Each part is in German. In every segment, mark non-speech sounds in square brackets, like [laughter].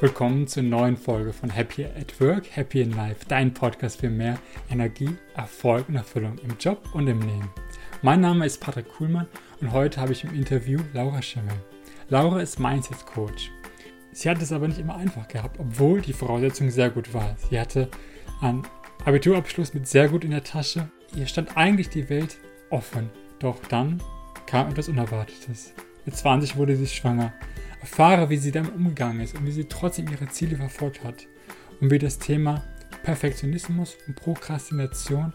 Willkommen zur neuen Folge von Happy at Work, Happy in Life, dein Podcast für mehr Energie, Erfolg und Erfüllung im Job und im Leben. Mein Name ist Patrick Kuhlmann und heute habe ich im Interview Laura Schimmel. Laura ist Mindset Coach. Sie hat es aber nicht immer einfach gehabt, obwohl die Voraussetzung sehr gut war. Sie hatte einen Abiturabschluss mit sehr gut in der Tasche. Ihr stand eigentlich die Welt offen. Doch dann kam etwas Unerwartetes. Mit 20 wurde sie schwanger Erfahre, wie sie damit umgegangen ist und wie sie trotzdem ihre Ziele verfolgt hat und wie das Thema Perfektionismus und Prokrastination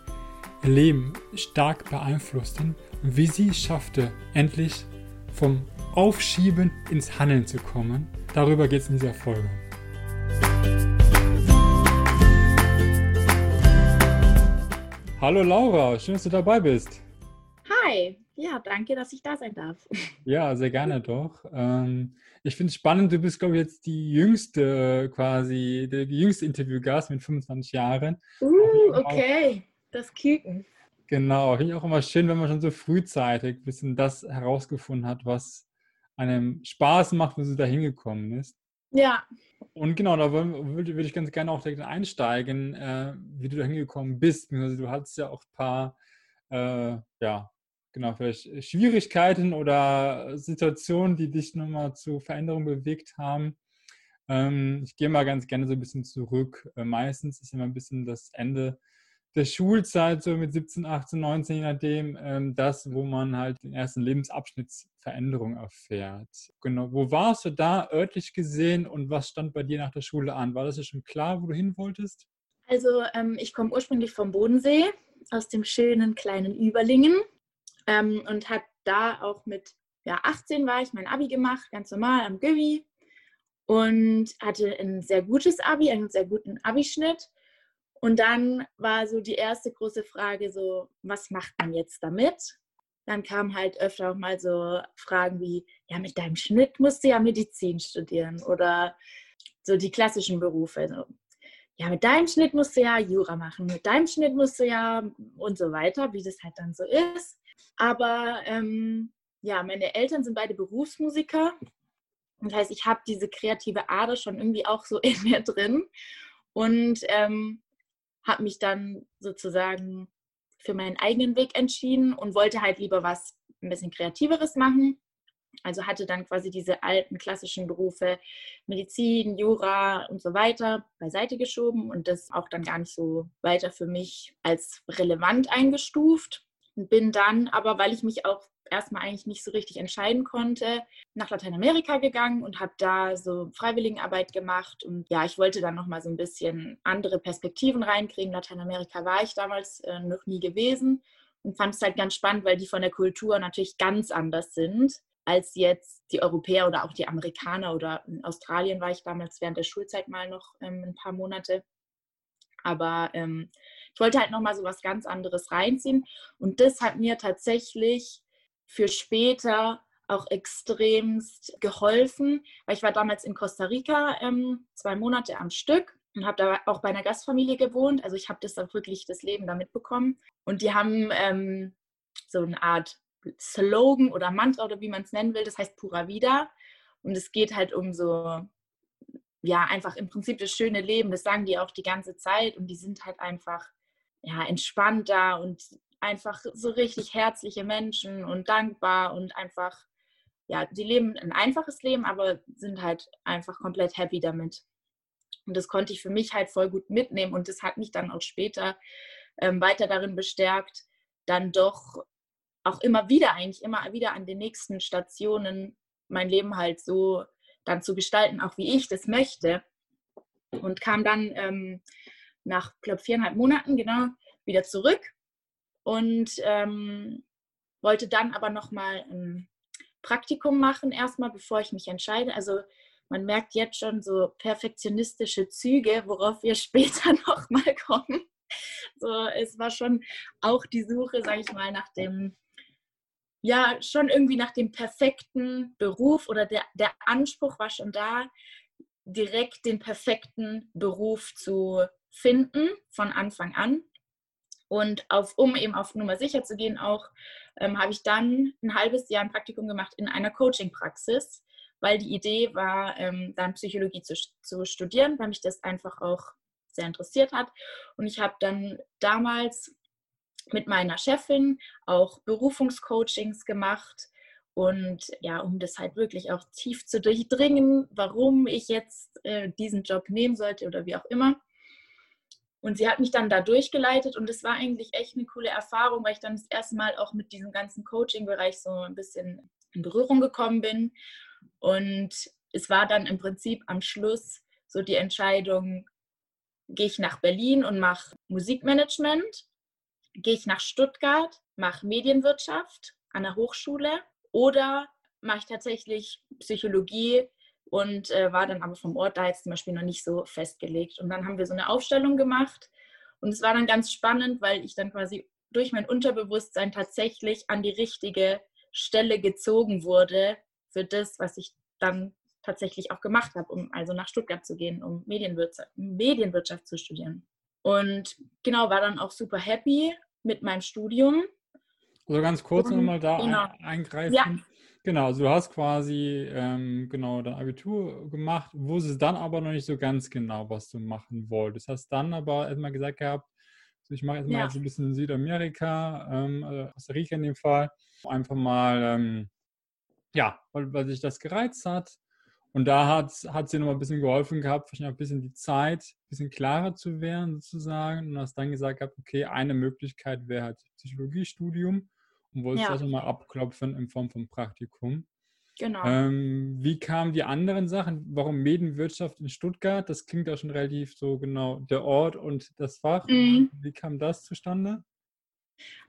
ihr Leben stark beeinflussten und wie sie schaffte, endlich vom Aufschieben ins Handeln zu kommen. Darüber geht es in dieser Folge. Hallo Laura, schön, dass du dabei bist. Hi, ja, danke, dass ich da sein darf. [laughs] Ja, sehr gerne doch. Ähm, ich finde es spannend, du bist, glaube ich, jetzt die jüngste quasi, der jüngste Interviewgast mit 25 Jahren. Uh, okay, das Küken. Genau, finde ich auch immer schön, wenn man schon so frühzeitig ein bisschen das herausgefunden hat, was einem Spaß macht, wo sie da hingekommen ist. Ja. Und genau, da würde, würde ich ganz gerne auch direkt einsteigen, äh, wie du da hingekommen bist. Also du hattest ja auch ein paar äh, ja, genau, vielleicht Schwierigkeiten oder Situationen, die dich nochmal zu Veränderungen bewegt haben. Ähm, ich gehe mal ganz gerne so ein bisschen zurück. Äh, meistens ist immer ein bisschen das Ende der Schulzeit, so mit 17, 18, 19, je nachdem, ähm, das, wo man halt den ersten Lebensabschnittsveränderung erfährt. Genau, wo warst du da örtlich gesehen und was stand bei dir nach der Schule an? War das ja schon klar, wo du hin wolltest? Also ähm, ich komme ursprünglich vom Bodensee, aus dem schönen kleinen Überlingen ähm, und habe da auch mit ja, 18 war ich mein Abi gemacht, ganz normal am Güvi und hatte ein sehr gutes Abi, einen sehr guten Abischnitt. Und dann war so die erste große Frage so, was macht man jetzt damit? Dann kamen halt öfter auch mal so Fragen wie, ja, mit deinem Schnitt musst du ja Medizin studieren oder so die klassischen Berufe. Also, ja, mit deinem Schnitt musst du ja Jura machen, mit deinem Schnitt musst du ja und so weiter, wie das halt dann so ist. Aber ähm, ja, meine Eltern sind beide Berufsmusiker. Das heißt, ich habe diese kreative Ader schon irgendwie auch so [laughs] in mir drin und ähm, habe mich dann sozusagen für meinen eigenen Weg entschieden und wollte halt lieber was ein bisschen kreativeres machen. Also hatte dann quasi diese alten klassischen Berufe Medizin, Jura und so weiter beiseite geschoben und das auch dann gar nicht so weiter für mich als relevant eingestuft bin dann aber, weil ich mich auch erstmal eigentlich nicht so richtig entscheiden konnte, nach Lateinamerika gegangen und habe da so Freiwilligenarbeit gemacht. Und ja, ich wollte dann nochmal so ein bisschen andere Perspektiven reinkriegen. Lateinamerika war ich damals äh, noch nie gewesen und fand es halt ganz spannend, weil die von der Kultur natürlich ganz anders sind als jetzt die Europäer oder auch die Amerikaner oder in Australien war ich damals während der Schulzeit mal noch ähm, ein paar Monate. Aber ähm, ich wollte halt nochmal so was ganz anderes reinziehen. Und das hat mir tatsächlich für später auch extremst geholfen, weil ich war damals in Costa Rica ähm, zwei Monate am Stück und habe da auch bei einer Gastfamilie gewohnt. Also ich habe das auch wirklich das Leben da mitbekommen. Und die haben ähm, so eine Art Slogan oder Mantra oder wie man es nennen will, das heißt Pura Vida. Und es geht halt um so ja, einfach im Prinzip das schöne Leben, das sagen die auch die ganze Zeit und die sind halt einfach, ja, entspannter und einfach so richtig herzliche Menschen und dankbar und einfach, ja, die leben ein einfaches Leben, aber sind halt einfach komplett happy damit. Und das konnte ich für mich halt voll gut mitnehmen und das hat mich dann auch später ähm, weiter darin bestärkt, dann doch auch immer wieder, eigentlich immer wieder an den nächsten Stationen mein Leben halt so dann zu gestalten, auch wie ich das möchte. Und kam dann ähm, nach, glaube viereinhalb Monaten genau wieder zurück und ähm, wollte dann aber nochmal ein Praktikum machen, erstmal, bevor ich mich entscheide. Also man merkt jetzt schon so perfektionistische Züge, worauf wir [laughs] später nochmal kommen. So, es war schon auch die Suche, sage ich mal, nach dem ja schon irgendwie nach dem perfekten Beruf oder der, der Anspruch war schon da, direkt den perfekten Beruf zu finden von Anfang an. Und auf, um eben auf Nummer sicher zu gehen, auch ähm, habe ich dann ein halbes Jahr ein Praktikum gemacht in einer Coaching-Praxis, weil die Idee war, ähm, dann Psychologie zu, zu studieren, weil mich das einfach auch sehr interessiert hat. Und ich habe dann damals mit meiner Chefin auch Berufungscoachings gemacht. Und ja, um das halt wirklich auch tief zu durchdringen, warum ich jetzt äh, diesen Job nehmen sollte oder wie auch immer. Und sie hat mich dann da durchgeleitet und es war eigentlich echt eine coole Erfahrung, weil ich dann das erste Mal auch mit diesem ganzen Coaching-Bereich so ein bisschen in Berührung gekommen bin. Und es war dann im Prinzip am Schluss so die Entscheidung, gehe ich nach Berlin und mache Musikmanagement, gehe ich nach Stuttgart, mache Medienwirtschaft an der Hochschule oder mache ich tatsächlich Psychologie und äh, war dann aber vom Ort da jetzt zum Beispiel noch nicht so festgelegt. Und dann haben wir so eine Aufstellung gemacht und es war dann ganz spannend, weil ich dann quasi durch mein Unterbewusstsein tatsächlich an die richtige Stelle gezogen wurde für das, was ich dann tatsächlich auch gemacht habe, um also nach Stuttgart zu gehen, um Medienwirtschaft, Medienwirtschaft zu studieren. Und genau, war dann auch super happy mit meinem Studium. Also ganz kurz nochmal da genau. eingreifen. Ja. Genau, also du hast quasi ähm, genau dein Abitur gemacht, wusstest dann aber noch nicht so ganz genau, was du machen wolltest. Hast dann aber erstmal gesagt gehabt, also ich mache erstmal ja. jetzt ein bisschen Südamerika, ähm, also Costa Rica in dem Fall, einfach mal, ähm, ja, weil, weil sich das gereizt hat. Und da hat, hat sie noch ein bisschen geholfen gehabt, vielleicht noch ein bisschen die Zeit, ein bisschen klarer zu werden sozusagen. Und hast dann gesagt gehabt, okay, eine Möglichkeit wäre halt Psychologiestudium und wolltest ja. das nochmal abklopfen in Form von Praktikum. Genau. Ähm, wie kamen die anderen Sachen? Warum Medienwirtschaft in Stuttgart? Das klingt ja schon relativ so genau der Ort und das Fach. Mhm. Wie kam das zustande?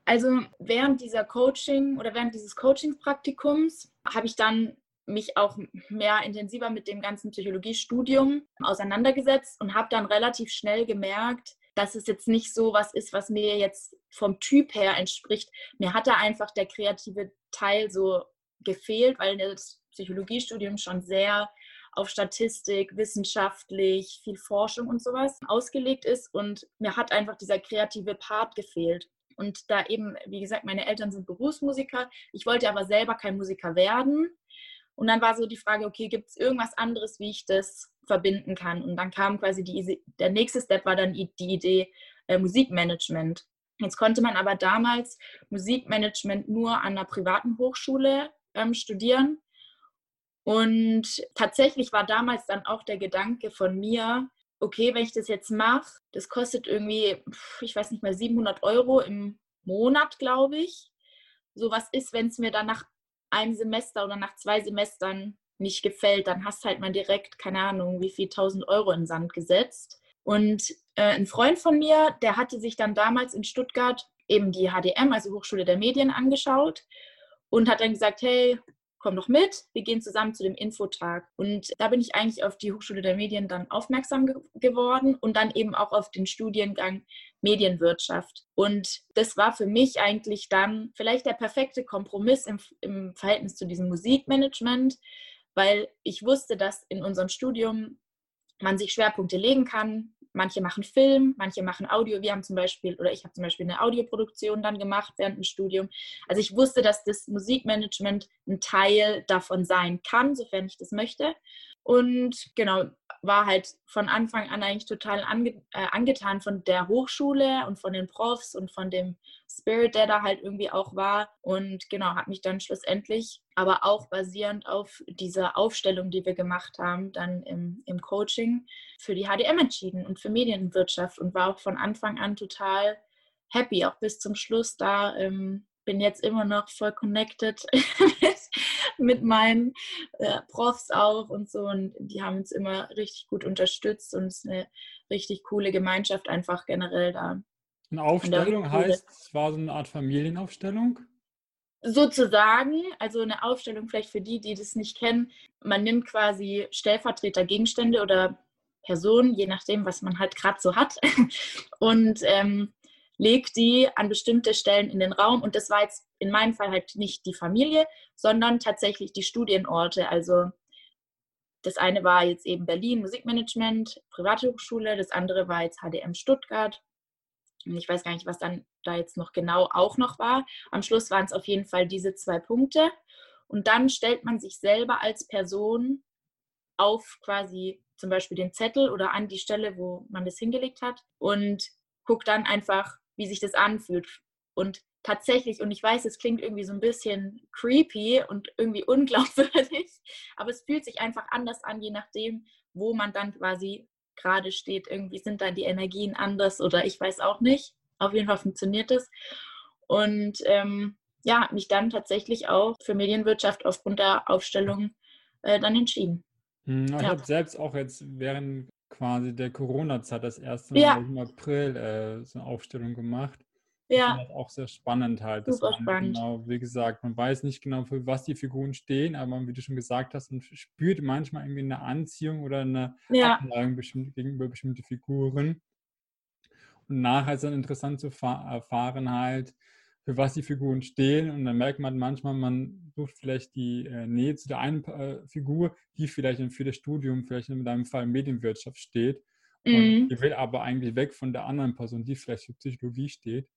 Also während dieser Coaching oder während dieses Coaching-Praktikums habe ich dann mich auch mehr intensiver mit dem ganzen Psychologiestudium auseinandergesetzt und habe dann relativ schnell gemerkt, dass es jetzt nicht so was ist, was mir jetzt vom Typ her entspricht. Mir hat da einfach der kreative Teil so gefehlt, weil das Psychologiestudium schon sehr auf Statistik, wissenschaftlich, viel Forschung und sowas ausgelegt ist. Und mir hat einfach dieser kreative Part gefehlt. Und da eben, wie gesagt, meine Eltern sind Berufsmusiker. Ich wollte aber selber kein Musiker werden. Und dann war so die Frage, okay, gibt es irgendwas anderes, wie ich das verbinden kann? Und dann kam quasi die, der nächste Step war dann die Idee äh, Musikmanagement. Jetzt konnte man aber damals Musikmanagement nur an einer privaten Hochschule ähm, studieren. Und tatsächlich war damals dann auch der Gedanke von mir, okay, wenn ich das jetzt mache, das kostet irgendwie, ich weiß nicht mehr, 700 Euro im Monat, glaube ich. So was ist, wenn es mir dann nach einem Semester oder nach zwei Semestern nicht gefällt, dann hast halt mal direkt, keine Ahnung, wie viel 1000 Euro in den Sand gesetzt. Und äh, ein Freund von mir, der hatte sich dann damals in Stuttgart eben die HDM, also Hochschule der Medien, angeschaut und hat dann gesagt, hey, komm doch mit, wir gehen zusammen zu dem Infotag. Und da bin ich eigentlich auf die Hochschule der Medien dann aufmerksam ge geworden und dann eben auch auf den Studiengang Medienwirtschaft. Und das war für mich eigentlich dann vielleicht der perfekte Kompromiss im, im Verhältnis zu diesem Musikmanagement, weil ich wusste, dass in unserem Studium man sich Schwerpunkte legen kann. Manche machen Film, manche machen Audio. Wir haben zum Beispiel, oder ich habe zum Beispiel eine Audioproduktion dann gemacht während dem Studium. Also ich wusste, dass das Musikmanagement ein Teil davon sein kann, sofern ich das möchte. Und genau, war halt von Anfang an eigentlich total ange, äh, angetan von der Hochschule und von den Profs und von dem Spirit, der da halt irgendwie auch war. Und genau, hat mich dann schlussendlich, aber auch basierend auf dieser Aufstellung, die wir gemacht haben, dann im, im Coaching für die HDM entschieden und für Medienwirtschaft und war auch von Anfang an total happy, auch bis zum Schluss da. Ähm, bin jetzt immer noch voll connected [laughs] mit, meinen äh, Profs auch und so. Und die haben uns immer richtig gut unterstützt und es ist eine richtig coole Gemeinschaft einfach generell da. Eine Aufstellung heißt, es war so eine Art Familienaufstellung? Sozusagen, also eine Aufstellung vielleicht für die, die das nicht kennen. Man nimmt quasi Stellvertretergegenstände oder Personen, je nachdem, was man halt gerade so hat, [laughs] und ähm, legt die an bestimmte Stellen in den Raum. Und das war jetzt in meinem Fall halt nicht die Familie, sondern tatsächlich die Studienorte. Also das eine war jetzt eben Berlin Musikmanagement, Privathochschule, das andere war jetzt HDM Stuttgart ich weiß gar nicht, was dann da jetzt noch genau auch noch war. Am Schluss waren es auf jeden Fall diese zwei Punkte. Und dann stellt man sich selber als Person auf quasi zum Beispiel den Zettel oder an die Stelle, wo man das hingelegt hat und guckt dann einfach, wie sich das anfühlt. Und tatsächlich, und ich weiß, es klingt irgendwie so ein bisschen creepy und irgendwie [laughs] unglaubwürdig, aber es fühlt sich einfach anders an, je nachdem, wo man dann quasi gerade steht. Irgendwie sind dann die Energien anders oder ich weiß auch nicht. Auf jeden Fall funktioniert es. Und ähm, ja, mich dann tatsächlich auch für Medienwirtschaft aufgrund der Aufstellung äh, dann entschieden. Hm, ich ja. habe selbst auch jetzt während quasi der Corona-Zeit das erste Mal ja. im April äh, so eine Aufstellung gemacht. Ja. Das auch sehr spannend halt. Super spannend. Genau, wie gesagt, man weiß nicht genau, für was die Figuren stehen, aber wie du schon gesagt hast, man spürt manchmal irgendwie eine Anziehung oder eine ja. Abneigung gegenüber bestimmten Figuren. Und nachher ist dann interessant zu erfahren halt, für was die Figuren stehen. Und dann merkt man manchmal, man sucht vielleicht die äh, Nähe zu der einen äh, Figur, die vielleicht für das Studium, vielleicht in deinem Fall Medienwirtschaft steht. Und mhm. die will aber eigentlich weg von der anderen Person, die vielleicht für Psychologie steht.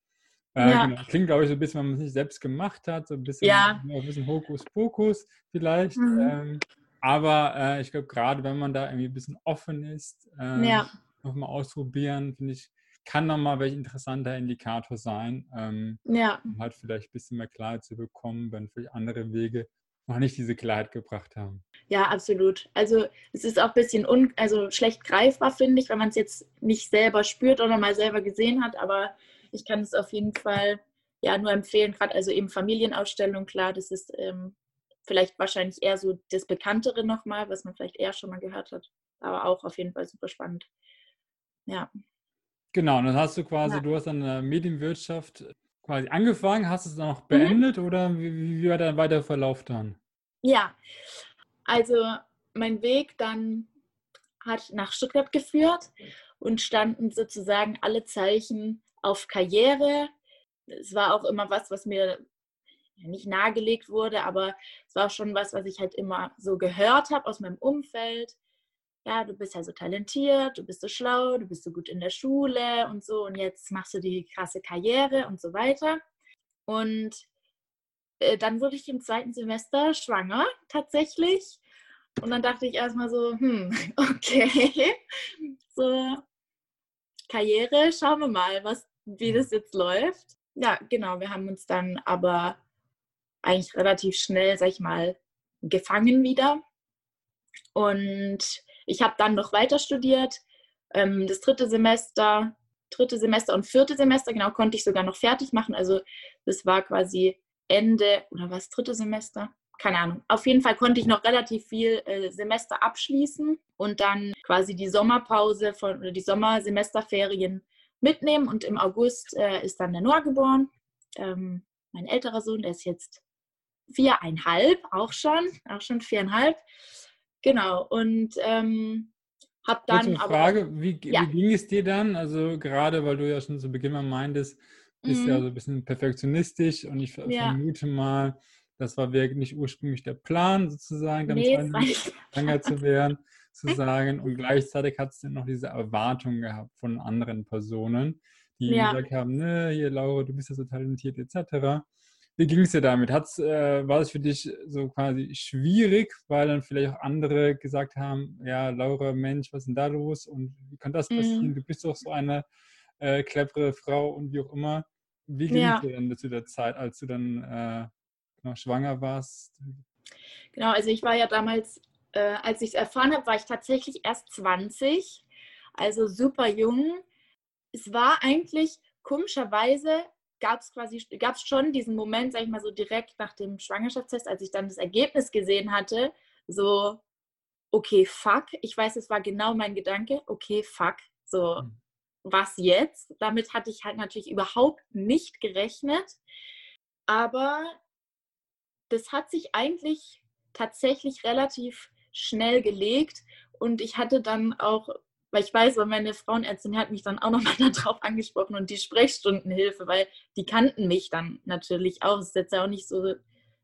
Äh, ja. genau. Klingt, glaube ich, so ein bisschen, wenn man es nicht selbst gemacht hat, so ein bisschen, ja. ein bisschen Hokuspokus vielleicht. Mhm. Ähm, aber ich glaube, gerade wenn man da irgendwie ein bisschen offen ist, äh, ja. nochmal ausprobieren, finde ich, kann nochmal welch interessanter Indikator sein, ähm, ja. um halt vielleicht ein bisschen mehr Klarheit zu bekommen, wenn vielleicht andere Wege noch nicht diese Klarheit gebracht haben. Ja, absolut. Also es ist auch ein bisschen un also schlecht greifbar, finde ich, wenn man es jetzt nicht selber spürt oder mal selber gesehen hat, aber ich kann es auf jeden Fall ja nur empfehlen, gerade also eben Familienausstellung, klar, das ist ähm, vielleicht wahrscheinlich eher so das Bekanntere nochmal, was man vielleicht eher schon mal gehört hat, aber auch auf jeden Fall super spannend. Ja. Genau, und dann hast du quasi, ja. du hast an der Medienwirtschaft quasi angefangen, hast es dann noch mhm. beendet mhm. oder wie, wie war dein weiterer Verlauf dann? Ja, also mein Weg dann hat nach Stuttgart geführt und standen sozusagen alle Zeichen auf Karriere. Es war auch immer was, was mir nicht nahegelegt wurde, aber es war schon was, was ich halt immer so gehört habe aus meinem Umfeld ja, du bist ja so talentiert, du bist so schlau, du bist so gut in der Schule und so und jetzt machst du die krasse Karriere und so weiter. Und äh, dann wurde ich im zweiten Semester schwanger, tatsächlich. Und dann dachte ich erstmal so, hm, [laughs] okay, so Karriere, schauen wir mal, was, wie das jetzt läuft. Ja, genau, wir haben uns dann aber eigentlich relativ schnell, sag ich mal, gefangen wieder. Und ich habe dann noch weiter studiert. Ähm, das dritte Semester, dritte Semester und vierte Semester, genau, konnte ich sogar noch fertig machen. Also das war quasi Ende, oder was, dritte Semester? Keine Ahnung. Auf jeden Fall konnte ich noch relativ viel äh, Semester abschließen und dann quasi die Sommerpause von, oder die Sommersemesterferien mitnehmen. Und im August äh, ist dann der Noah geboren. Ähm, mein älterer Sohn, der ist jetzt viereinhalb, auch schon, auch schon viereinhalb. Genau, und ähm, habe dann. Kurze Frage, aber, wie, ja. wie, ging es dir dann? Also, gerade weil du ja schon zu Beginn mal meintest, bist mhm. ja so ein bisschen perfektionistisch und ich ja. vermute mal, das war wirklich nicht ursprünglich der Plan, sozusagen, damit nee, [laughs] schwanger zu werden, zu [laughs] sagen. Und gleichzeitig hast du noch diese Erwartung gehabt von anderen Personen, die ja. gesagt haben, ne, hier Laura, du bist ja so talentiert, etc. Wie ging es dir damit? Hat's, äh, war es für dich so quasi schwierig, weil dann vielleicht auch andere gesagt haben, ja, Laura, Mensch, was ist denn da los? Und wie kann das passieren? Mhm. Du bist doch so eine äh, clevere Frau und wie auch immer. Wie ging ja. es dir denn zu der Zeit, als du dann äh, noch schwanger warst? Genau, also ich war ja damals, äh, als ich es erfahren habe, war ich tatsächlich erst 20, also super jung. Es war eigentlich komischerweise gab es quasi, gab es schon diesen Moment, sag ich mal so direkt nach dem Schwangerschaftstest, als ich dann das Ergebnis gesehen hatte, so, okay, fuck, ich weiß, es war genau mein Gedanke, okay, fuck, so, mhm. was jetzt? Damit hatte ich halt natürlich überhaupt nicht gerechnet, aber das hat sich eigentlich tatsächlich relativ schnell gelegt und ich hatte dann auch weil ich weiß, weil meine Frauenärztin hat mich dann auch nochmal [laughs] darauf angesprochen und die Sprechstundenhilfe, weil die kannten mich dann natürlich auch. Es ist jetzt ja auch nicht so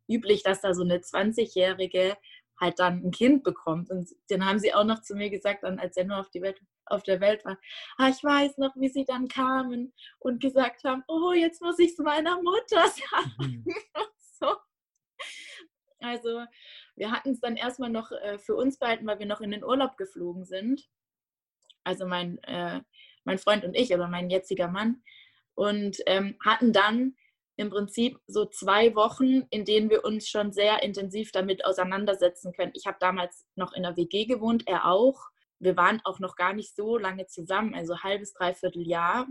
üblich, dass da so eine 20-Jährige halt dann ein Kind bekommt. Und dann haben sie auch noch zu mir gesagt, dann, als er nur auf, die Welt, auf der Welt war, ah, ich weiß noch, wie sie dann kamen und gesagt haben, oh, jetzt muss ich es meiner Mutter [laughs] sagen. Mhm. [laughs] so. mal so, wir hatten es dann erstmal noch äh, für uns behalten, weil wir noch in den Urlaub geflogen sind. Also mein, äh, mein Freund und ich oder mein jetziger Mann. Und ähm, hatten dann im Prinzip so zwei Wochen, in denen wir uns schon sehr intensiv damit auseinandersetzen können. Ich habe damals noch in der WG gewohnt, er auch. Wir waren auch noch gar nicht so lange zusammen, also halbes, dreiviertel Jahr.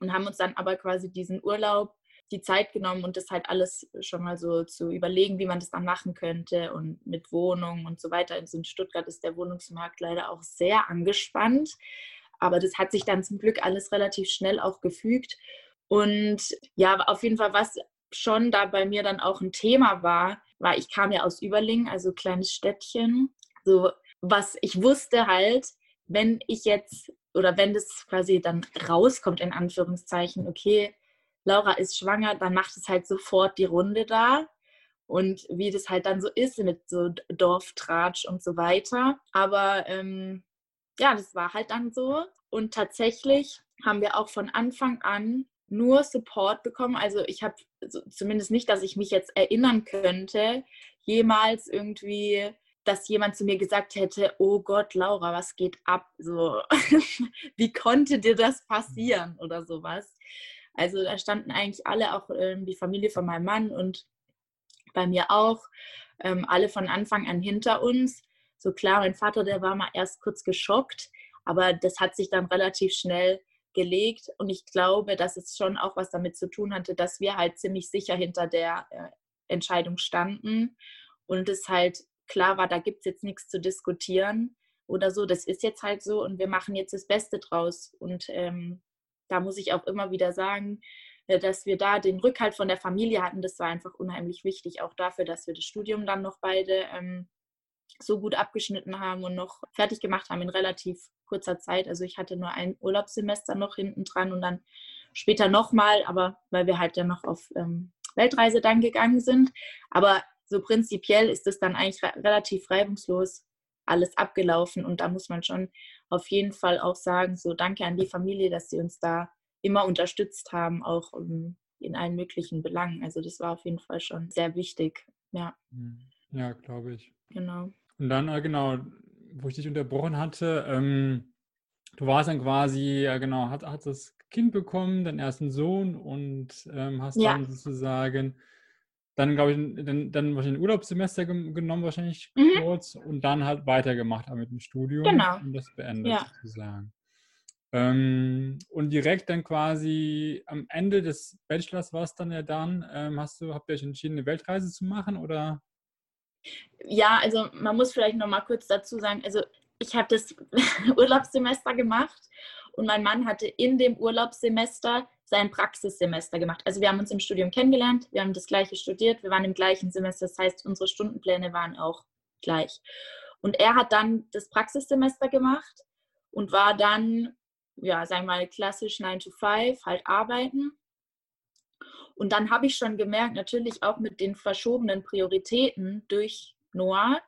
Und haben uns dann aber quasi diesen Urlaub die Zeit genommen und das halt alles schon mal so zu überlegen, wie man das dann machen könnte und mit Wohnungen und so weiter. Also in Stuttgart ist der Wohnungsmarkt leider auch sehr angespannt. Aber das hat sich dann zum Glück alles relativ schnell auch gefügt. Und ja, auf jeden Fall, was schon da bei mir dann auch ein Thema war, war, ich kam ja aus Überlingen, also kleines Städtchen. So, was ich wusste halt, wenn ich jetzt oder wenn das quasi dann rauskommt, in Anführungszeichen, okay, Laura ist schwanger, dann macht es halt sofort die Runde da. Und wie das halt dann so ist mit so Dorftratsch und so weiter. Aber ähm, ja, das war halt dann so. Und tatsächlich haben wir auch von Anfang an nur Support bekommen. Also ich habe also zumindest nicht, dass ich mich jetzt erinnern könnte, jemals irgendwie, dass jemand zu mir gesagt hätte, oh Gott, Laura, was geht ab? So, [laughs] wie konnte dir das passieren oder sowas? Also da standen eigentlich alle, auch ähm, die Familie von meinem Mann und bei mir auch, ähm, alle von Anfang an hinter uns. So klar, mein Vater, der war mal erst kurz geschockt, aber das hat sich dann relativ schnell gelegt. Und ich glaube, dass es schon auch was damit zu tun hatte, dass wir halt ziemlich sicher hinter der äh, Entscheidung standen und es halt klar war, da gibt es jetzt nichts zu diskutieren oder so. Das ist jetzt halt so und wir machen jetzt das Beste draus. Und ähm, da muss ich auch immer wieder sagen, äh, dass wir da den Rückhalt von der Familie hatten. Das war einfach unheimlich wichtig, auch dafür, dass wir das Studium dann noch beide ähm, so gut abgeschnitten haben und noch fertig gemacht haben in relativ kurzer Zeit. Also ich hatte nur ein Urlaubssemester noch hinten dran und dann später nochmal, aber weil wir halt ja noch auf ähm, Weltreise dann gegangen sind. Aber so prinzipiell ist es dann eigentlich relativ reibungslos alles abgelaufen und da muss man schon auf jeden Fall auch sagen, so danke an die Familie, dass sie uns da immer unterstützt haben, auch um, in allen möglichen Belangen. Also das war auf jeden Fall schon sehr wichtig. Ja. Hm. Ja, glaube ich. Genau. Und dann, äh, genau, wo ich dich unterbrochen hatte, ähm, du warst dann quasi, ja genau, hat, hat das Kind bekommen, deinen ersten Sohn und ähm, hast ja. dann sozusagen dann, glaube ich, dann, dann wahrscheinlich ein Urlaubssemester genommen, wahrscheinlich mhm. kurz, und dann halt weitergemacht mit dem Studium genau. und das beendet ja. sozusagen. Ähm, und direkt dann quasi am Ende des Bachelors war es dann ja dann, ähm, hast du, habt ihr euch entschieden, eine Weltreise zu machen oder? Ja, also man muss vielleicht noch mal kurz dazu sagen, also ich habe das [laughs] Urlaubssemester gemacht und mein Mann hatte in dem Urlaubssemester sein Praxissemester gemacht. Also wir haben uns im Studium kennengelernt, wir haben das gleiche studiert, wir waren im gleichen Semester, das heißt, unsere Stundenpläne waren auch gleich. Und er hat dann das Praxissemester gemacht und war dann, ja, sagen wir mal, klassisch 9 to 5, halt arbeiten. Und dann habe ich schon gemerkt, natürlich auch mit den verschobenen Prioritäten durch Noah,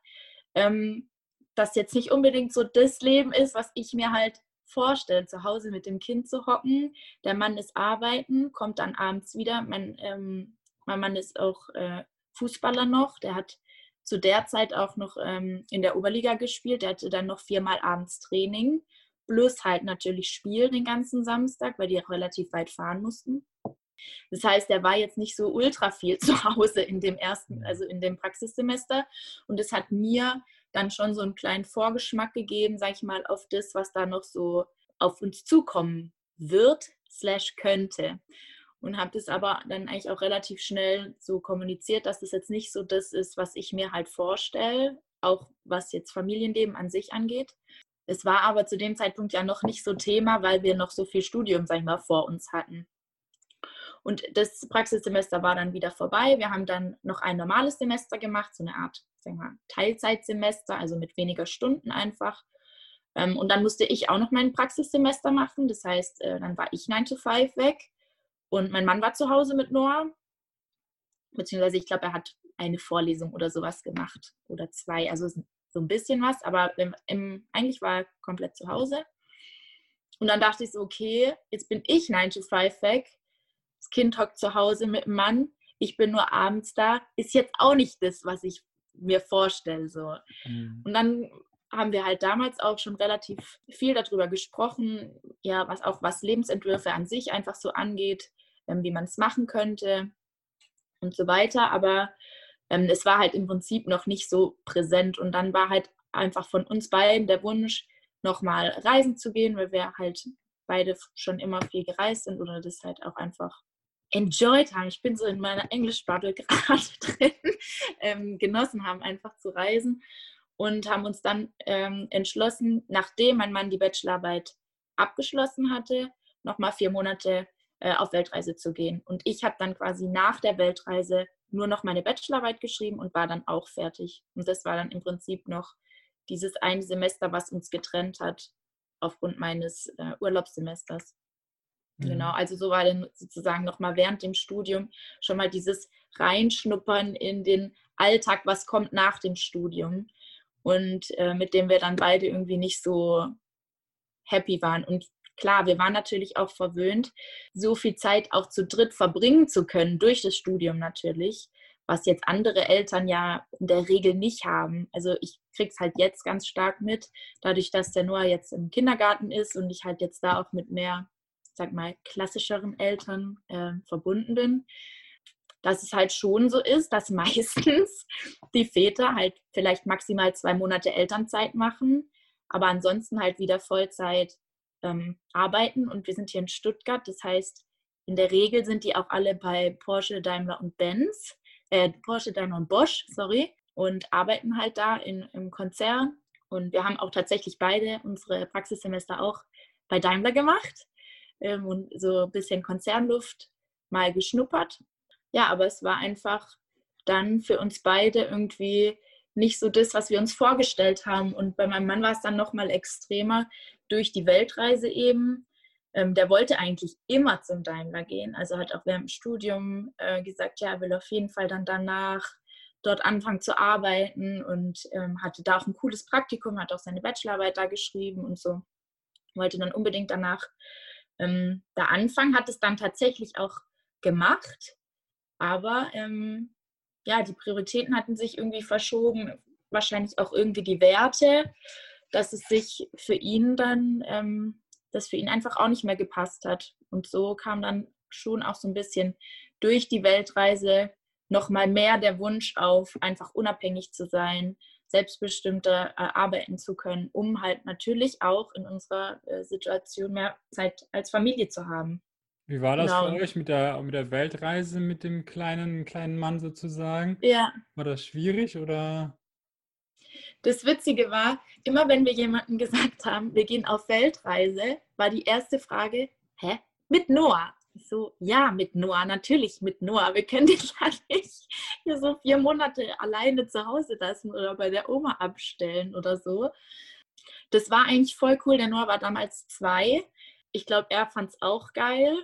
ähm, dass jetzt nicht unbedingt so das Leben ist, was ich mir halt vorstelle, zu Hause mit dem Kind zu hocken. Der Mann ist arbeiten, kommt dann abends wieder. Mein, ähm, mein Mann ist auch äh, Fußballer noch. Der hat zu der Zeit auch noch ähm, in der Oberliga gespielt. Der hatte dann noch viermal abends Training. Plus halt natürlich Spiel den ganzen Samstag, weil die auch relativ weit fahren mussten. Das heißt, er war jetzt nicht so ultra viel [laughs] zu Hause in dem ersten, also in dem Praxissemester. Und es hat mir dann schon so einen kleinen Vorgeschmack gegeben, sag ich mal, auf das, was da noch so auf uns zukommen wird, slash könnte. Und habe das aber dann eigentlich auch relativ schnell so kommuniziert, dass das jetzt nicht so das ist, was ich mir halt vorstelle, auch was jetzt Familienleben an sich angeht. Es war aber zu dem Zeitpunkt ja noch nicht so Thema, weil wir noch so viel Studium, sag ich mal, vor uns hatten. Und das Praxissemester war dann wieder vorbei. Wir haben dann noch ein normales Semester gemacht, so eine Art sagen wir, Teilzeitsemester, also mit weniger Stunden einfach. Ähm, und dann musste ich auch noch mein Praxissemester machen. Das heißt, äh, dann war ich 9 to 5 weg und mein Mann war zu Hause mit Noah. Beziehungsweise ich glaube, er hat eine Vorlesung oder sowas gemacht oder zwei, also so ein bisschen was, aber im, im, eigentlich war er komplett zu Hause. Und dann dachte ich so, okay, jetzt bin ich 9 to 5 weg das Kind hockt zu Hause mit dem Mann. ich bin nur abends da, ist jetzt auch nicht das, was ich mir vorstelle. So. Mhm. Und dann haben wir halt damals auch schon relativ viel darüber gesprochen, ja, was auch was Lebensentwürfe an sich einfach so angeht, ähm, wie man es machen könnte und so weiter. Aber ähm, es war halt im Prinzip noch nicht so präsent. Und dann war halt einfach von uns beiden der Wunsch, nochmal reisen zu gehen, weil wir halt beide schon immer viel gereist sind oder das halt auch einfach enjoyed haben. Ich bin so in meiner Englischbubble [laughs] gerade drin, ähm, genossen haben, einfach zu reisen und haben uns dann ähm, entschlossen, nachdem mein Mann die Bachelorarbeit abgeschlossen hatte, nochmal vier Monate äh, auf Weltreise zu gehen. Und ich habe dann quasi nach der Weltreise nur noch meine Bachelorarbeit geschrieben und war dann auch fertig. Und das war dann im Prinzip noch dieses eine Semester, was uns getrennt hat aufgrund meines äh, Urlaubssemesters. Genau, mhm. Genau, also so war dann sozusagen nochmal während dem Studium schon mal dieses Reinschnuppern in den Alltag, was kommt nach dem Studium und äh, mit dem wir dann beide irgendwie nicht so happy waren. Und klar, wir waren natürlich auch verwöhnt, so viel Zeit auch zu dritt verbringen zu können, durch das Studium natürlich, was jetzt andere Eltern ja in der Regel nicht haben. Also ich kriege es halt jetzt ganz stark mit, dadurch, dass der Noah jetzt im Kindergarten ist und ich halt jetzt da auch mit mehr, sag mal, klassischeren Eltern äh, verbunden bin dass es halt schon so ist, dass [laughs] meistens die Väter halt vielleicht maximal zwei Monate Elternzeit machen, aber ansonsten halt wieder Vollzeit ähm, arbeiten. Und wir sind hier in Stuttgart, das heißt, in der Regel sind die auch alle bei Porsche, Daimler und Benz, äh, Porsche, Daimler und Bosch, sorry, und arbeiten halt da in, im Konzern. Und wir haben auch tatsächlich beide unsere Praxissemester auch bei Daimler gemacht ähm, und so ein bisschen Konzernluft mal geschnuppert ja, aber es war einfach dann für uns beide irgendwie nicht so das, was wir uns vorgestellt haben. Und bei meinem Mann war es dann nochmal extremer durch die Weltreise eben. Ähm, der wollte eigentlich immer zum Daimler gehen. Also hat auch während dem Studium äh, gesagt, ja, er will auf jeden Fall dann danach dort anfangen zu arbeiten und ähm, hatte da auch ein cooles Praktikum, hat auch seine Bachelorarbeit da geschrieben und so. Wollte dann unbedingt danach ähm, da anfangen, hat es dann tatsächlich auch gemacht aber ähm, ja, die Prioritäten hatten sich irgendwie verschoben, wahrscheinlich auch irgendwie die Werte, dass es sich für ihn dann, ähm, das für ihn einfach auch nicht mehr gepasst hat. Und so kam dann schon auch so ein bisschen durch die Weltreise nochmal mehr der Wunsch auf, einfach unabhängig zu sein, selbstbestimmter äh, arbeiten zu können, um halt natürlich auch in unserer äh, Situation mehr Zeit als Familie zu haben. Wie war das für Genau. euch mit der, mit der Weltreise mit dem kleinen, kleinen Mann sozusagen? Ja, War das schwierig oder? das Witzige war, immer wenn wir jemandem [laughs] gesagt haben, wir gehen auf Weltreise, war die erste Frage, hä? Mit Noah? So, ja, mit Noah, natürlich mit Noah. Wir können dich [laughs] ja nicht hier so vier Monate alleine zu Hause lassen oder bei der Oma abstellen oder so. Das war eigentlich voll cool. Der Noah war damals zwei. Ich glaube, er fand es auch geil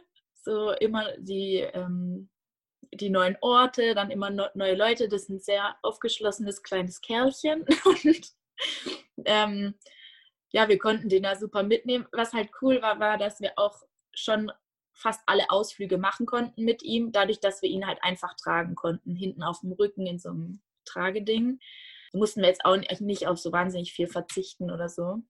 so immer die, ähm, die neuen Orte, dann immer no neue Leute. Das ist ein sehr aufgeschlossenes kleines Kerlchen. [laughs] Und ähm, ja, wir konnten den da super mitnehmen. Was halt cool war, war, dass wir auch schon fast alle Ausflüge machen konnten mit ihm, dadurch, dass wir ihn halt einfach tragen konnten, hinten auf dem Rücken in so einem Trageding. Da mussten wir jetzt auch nicht auf so wahnsinnig viel verzichten oder so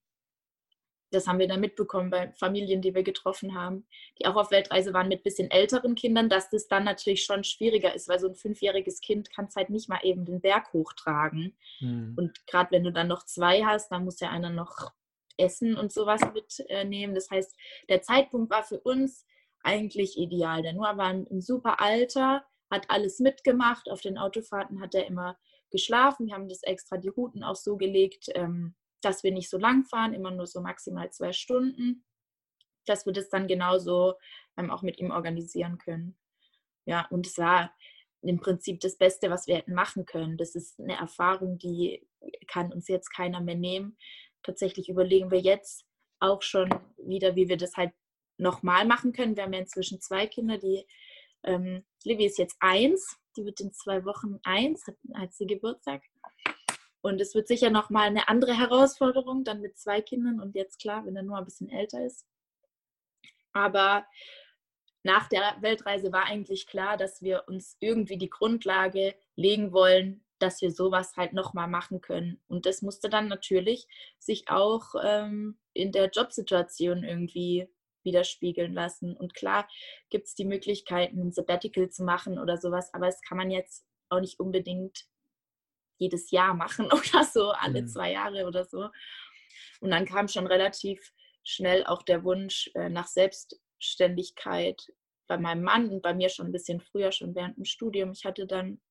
das haben wir dann mitbekommen bei Familien, die wir getroffen haben, die auch auf Weltreise waren mit bisschen älteren Kindern, dass das dann natürlich schon schwieriger ist, weil so ein fünfjähriges Kind kann es halt nicht mal eben den Berg hochtragen. Mhm. Und gerade wenn du dann noch zwei hast, dann muss ja einer noch Essen und sowas mitnehmen. Das heißt, der Zeitpunkt war für uns eigentlich ideal. Der Noah war ein super Alter, hat alles mitgemacht. Auf den Autofahrten hat er immer geschlafen. Wir haben das extra die Routen auch so gelegt, ähm, dass wir nicht so lang fahren, immer nur so maximal zwei Stunden, dass wir das dann genauso ähm, auch mit ihm organisieren können. Ja, und es war im Prinzip das Beste, was wir hätten machen können. Das ist eine Erfahrung, die kann uns jetzt keiner mehr nehmen. Tatsächlich überlegen wir jetzt auch schon wieder, wie wir das halt nochmal machen können. Wir haben ja inzwischen zwei Kinder, die ähm, Livy ist jetzt eins, die wird in zwei Wochen eins, hat, hat sie Geburtstag. Und es wird sicher nochmal eine andere Herausforderung, dann mit zwei Kindern und jetzt klar, wenn er nur ein bisschen älter ist. Aber nach der Weltreise war eigentlich klar, dass wir uns irgendwie die Grundlage legen wollen, dass wir sowas halt nochmal machen können. Und das musste dann natürlich sich auch ähm, in der Jobsituation irgendwie widerspiegeln lassen. Und klar gibt es die Möglichkeiten, ein Sabbatical zu machen oder sowas, aber das kann man jetzt auch nicht unbedingt jedes Jahr machen [laughs] oder so, alle mhm. zwei Jahre oder so. Und dann kam schon relativ schnell auch der Wunsch äh, nach Selbstständigkeit bei meinem Mann und bei mir schon ein bisschen früher, schon während dem Studium. Ich hatte dann,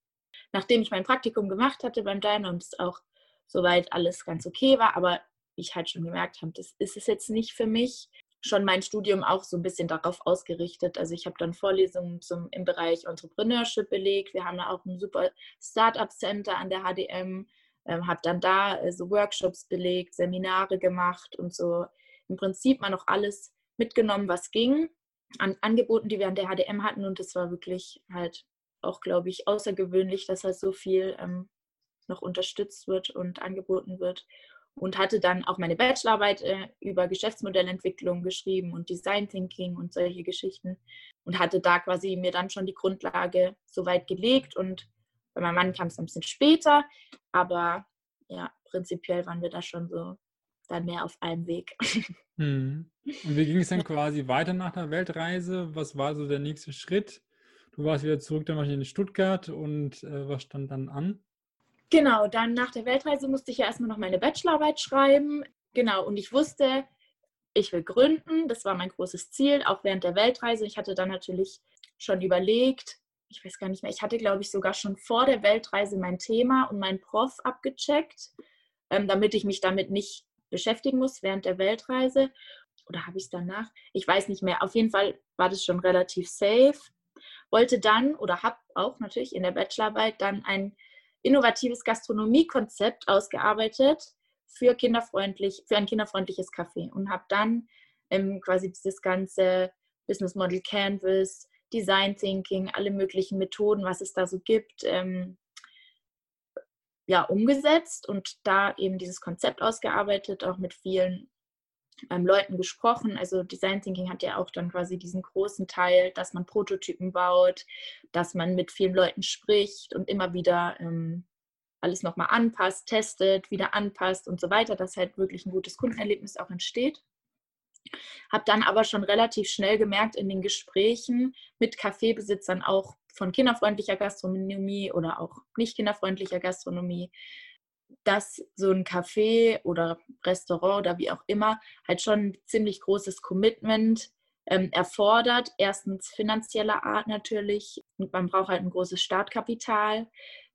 nachdem ich mein Praktikum gemacht hatte beim Daimler und es auch soweit alles ganz okay war, aber ich halt schon gemerkt habe, das ist es jetzt nicht für mich, schon mein Studium auch so ein bisschen darauf ausgerichtet. Also ich habe dann Vorlesungen zum, im Bereich Entrepreneurship belegt. Wir haben da auch ein super Startup Center an der HDM, ähm, habe dann da äh, so Workshops belegt, Seminare gemacht und so im Prinzip mal noch alles mitgenommen, was ging an Angeboten, die wir an der HDM hatten. Und es war wirklich halt auch, glaube ich, außergewöhnlich, dass halt so viel ähm, noch unterstützt wird und angeboten wird und hatte dann auch meine Bachelorarbeit äh, über Geschäftsmodellentwicklung geschrieben und Design Thinking und solche Geschichten und hatte da quasi mir dann schon die Grundlage soweit gelegt und bei meinem Mann kam es ein bisschen später, aber ja, prinzipiell waren wir da schon so dann mehr auf einem Weg. [laughs] Hm. Und wie ging es dann quasi weiter nach der Weltreise? Was war so der nächste Schritt? Du warst wieder zurück dann wahrscheinlich in Stuttgart und äh, was stand dann an? Genau, dann nach der Weltreise musste ich ja erstmal noch meine Bachelorarbeit schreiben. Genau, und ich wusste, ich will gründen. Das war mein großes Ziel, auch während der Weltreise. Ich hatte dann natürlich schon überlegt, ich weiß gar nicht mehr, ich hatte, glaube ich, sogar schon vor der Weltreise mein Thema und meinen Prof abgecheckt, ähm, damit ich mich damit nicht beschäftigen muss während der Weltreise. Oder habe ich es danach? Ich weiß nicht mehr. Auf jeden Fall war das schon relativ safe. Wollte dann oder habe auch natürlich in der Bachelorarbeit dann ein innovatives Gastronomiekonzept ausgearbeitet für kinderfreundlich, für ein kinderfreundliches Café und habe dann ähm, quasi dieses ganze Business Model Canvas, Design Thinking, alle möglichen Methoden, was es da so gibt, ähm, ja, umgesetzt und da eben dieses Konzept ausgearbeitet, auch mit vielen ähm, Leuten gesprochen. Also Design Thinking hat ja auch dann quasi diesen großen Teil, dass man Prototypen baut, dass man mit vielen Leuten spricht und immer wieder ähm, alles nochmal anpasst, testet, wieder anpasst und so weiter, dass halt wirklich ein gutes Kundenerlebnis auch entsteht. Habe dann aber schon relativ schnell gemerkt in den Gesprächen mit Kaffeebesitzern auch von kinderfreundlicher Gastronomie oder auch nicht kinderfreundlicher Gastronomie, dass so ein Café oder Restaurant oder wie auch immer halt schon ein ziemlich großes Commitment ähm, erfordert. Erstens finanzieller Art natürlich. Man braucht halt ein großes Startkapital.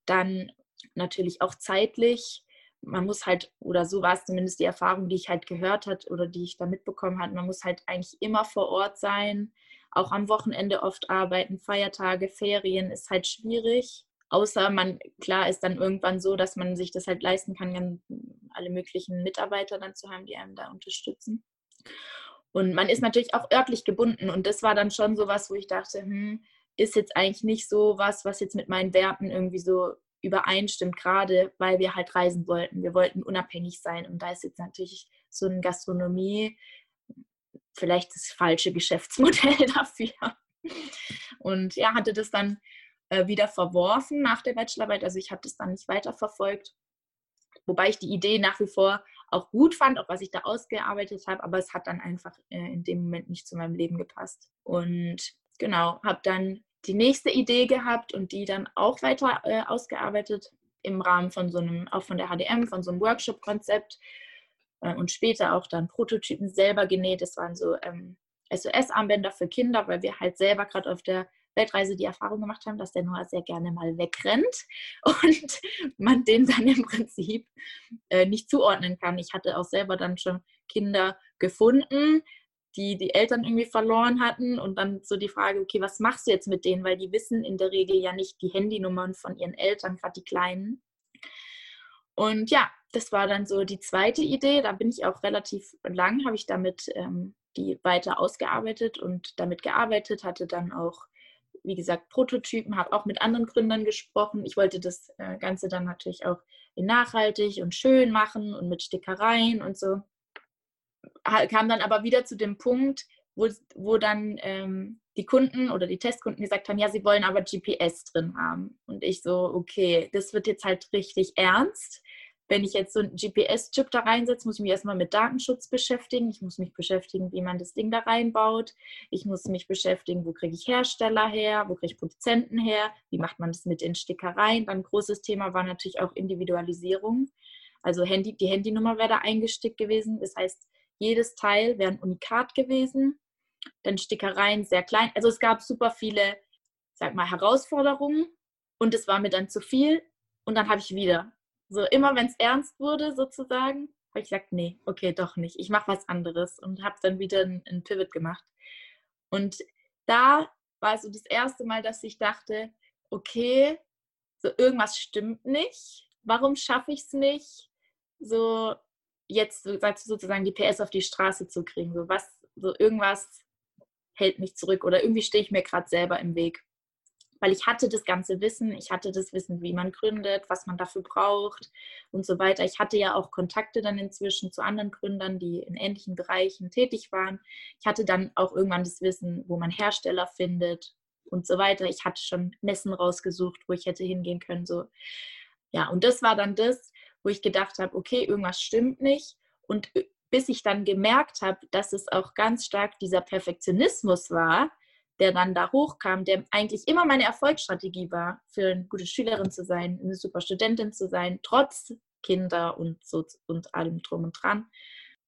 Dann natürlich auch zeitlich. Man muss halt, oder so war es zumindest die Erfahrung, die ich halt gehört hat oder die ich da mitbekommen habe, man muss halt eigentlich immer vor Ort sein, auch am Wochenende oft arbeiten, Feiertage, Ferien ist halt schwierig. Außer man, klar, ist dann irgendwann so, dass man sich das halt leisten kann, alle möglichen Mitarbeiter dann zu haben, die einem da unterstützen. Und man ist natürlich auch örtlich gebunden. Und das war dann schon so was, wo ich dachte, hm, ist jetzt eigentlich nicht so was, was jetzt mit meinen Werten irgendwie so übereinstimmt, gerade weil wir halt reisen wollten. Wir wollten unabhängig sein. Und da ist jetzt natürlich so eine Gastronomie vielleicht das falsche Geschäftsmodell [laughs] dafür. Und ja, hatte das dann äh, wieder verworfen nach der Bachelorarbeit. Also ich habe das dann nicht weiterverfolgt. Wobei ich die Idee nach wie vor auch gut fand, auch was ich da ausgearbeitet habe, aber es hat dann einfach äh, in dem Moment nicht zu meinem Leben gepasst. Und genau, habe dann die nächste Idee gehabt und die dann auch weiter äh, ausgearbeitet im Rahmen von so einem, auch von der HDM, von so einem Workshop-Konzept äh, und später auch dann Prototypen selber genäht. Das waren so ähm, SOS-Armbänder für Kinder, weil wir halt selber gerade auf der Weltreise die Erfahrung gemacht haben, dass der Noah sehr gerne mal wegrennt [laughs] und man den dann im Prinzip äh, nicht zuordnen kann. Ich hatte auch selber dann schon Kinder gefunden, die die Eltern irgendwie verloren hatten und dann so die Frage, okay, was machst du jetzt mit denen? Weil die wissen in der Regel ja nicht die Handynummern von ihren Eltern, gerade die Kleinen. Und ja, das war dann so die zweite Idee. Da bin ich auch relativ lang, habe ich damit ähm, die weiter ausgearbeitet und damit gearbeitet, hatte dann auch wie gesagt, Prototypen, habe auch mit anderen Gründern gesprochen. Ich wollte das äh, Ganze dann natürlich auch nachhaltig und schön machen und mit Stickereien und so. Kam dann aber wieder zu dem Punkt, wo, wo dann ähm, die Kunden oder die Testkunden gesagt haben, ja, sie wollen aber GPS drin haben. Und ich so, okay, das wird jetzt halt richtig ernst. Wenn ich jetzt so einen GPS-Chip da reinsetze, muss ich mich erstmal mit Datenschutz beschäftigen. Ich muss mich beschäftigen, wie man das Ding da reinbaut. Ich muss mich beschäftigen, wo kriege ich Hersteller her, wo kriege ich Produzenten her, wie macht man das mit den Stickereien. Dann ein großes Thema war natürlich auch Individualisierung. Also Handy, die Handynummer wäre da eingestickt gewesen. Das heißt, jedes Teil wäre ein Unikat gewesen dann Stickereien sehr klein. Also es gab super viele, sag mal, Herausforderungen und es war mir dann zu viel und dann habe ich wieder. So immer, wenn es ernst wurde, sozusagen, habe ich gesagt, nee, okay, doch nicht. Ich mache was anderes und habe dann wieder einen Pivot gemacht. Und da war so das erste Mal, dass ich dachte, okay, so irgendwas stimmt nicht. Warum schaffe ich es nicht, so jetzt sozusagen die PS auf die Straße zu kriegen? So was, so irgendwas hält mich zurück oder irgendwie stehe ich mir gerade selber im Weg. Weil ich hatte das ganze Wissen, ich hatte das Wissen, wie man gründet, was man dafür braucht und so weiter. Ich hatte ja auch Kontakte dann inzwischen zu anderen Gründern, die in ähnlichen Bereichen tätig waren. Ich hatte dann auch irgendwann das Wissen, wo man Hersteller findet und so weiter. Ich hatte schon Messen rausgesucht, wo ich hätte hingehen können. So. Ja, und das war dann das, wo ich gedacht habe, okay, irgendwas stimmt nicht. Und bis ich dann gemerkt habe, dass es auch ganz stark dieser Perfektionismus war, der dann da hochkam, der eigentlich immer meine Erfolgsstrategie war, für eine gute Schülerin zu sein, eine super Studentin zu sein, trotz Kinder und so und allem drum und dran,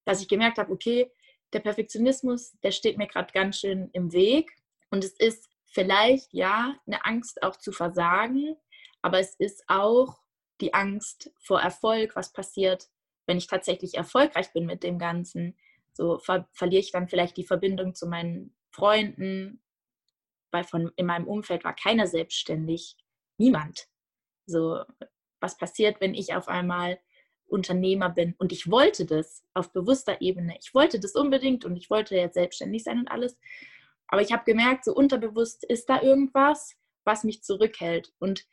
dass ich gemerkt habe, okay, der Perfektionismus, der steht mir gerade ganz schön im Weg. Und es ist vielleicht ja eine Angst auch zu versagen, aber es ist auch die Angst vor Erfolg, was passiert, wenn ich tatsächlich erfolgreich bin mit dem Ganzen, so ver verliere ich dann vielleicht die Verbindung zu meinen Freunden, weil von in meinem Umfeld war keiner selbstständig, niemand. So, was passiert, wenn ich auf einmal Unternehmer bin und ich wollte das auf bewusster Ebene. Ich wollte das unbedingt und ich wollte jetzt selbstständig sein und alles. Aber ich habe gemerkt, so unterbewusst ist da irgendwas, was mich zurückhält. Und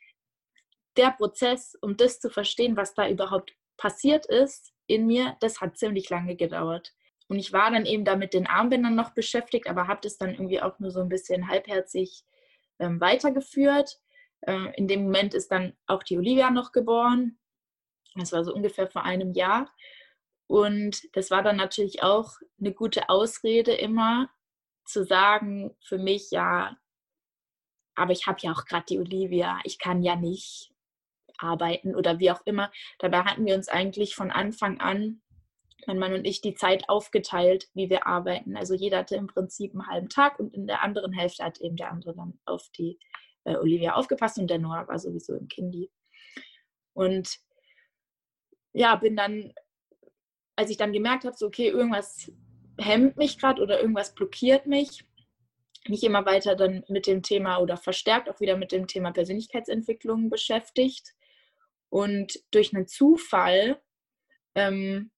der Prozess, um das zu verstehen, was da überhaupt passiert ist in mir, das hat ziemlich lange gedauert. Und ich war dann eben da mit den Armbändern noch beschäftigt, aber habe das dann irgendwie auch nur so ein bisschen halbherzig ähm, weitergeführt. Äh, in dem Moment ist dann auch die Olivia noch geboren. Das war so ungefähr vor einem Jahr. Und das war dann natürlich auch eine gute Ausrede immer zu sagen für mich, ja, aber ich habe ja auch gerade die Olivia, ich kann ja nicht arbeiten oder wie auch immer. Dabei hatten wir uns eigentlich von Anfang an, mein Mann und ich, die Zeit aufgeteilt, wie wir arbeiten. Also jeder hatte im Prinzip einen halben Tag und in der anderen Hälfte hat eben der andere dann auf die äh, Olivia aufgepasst und der Noah war sowieso im Kindi. Und ja, bin dann, als ich dann gemerkt habe, so okay, irgendwas hemmt mich gerade oder irgendwas blockiert mich, mich immer weiter dann mit dem Thema oder verstärkt auch wieder mit dem Thema Persönlichkeitsentwicklung beschäftigt. Und durch einen Zufall ähm,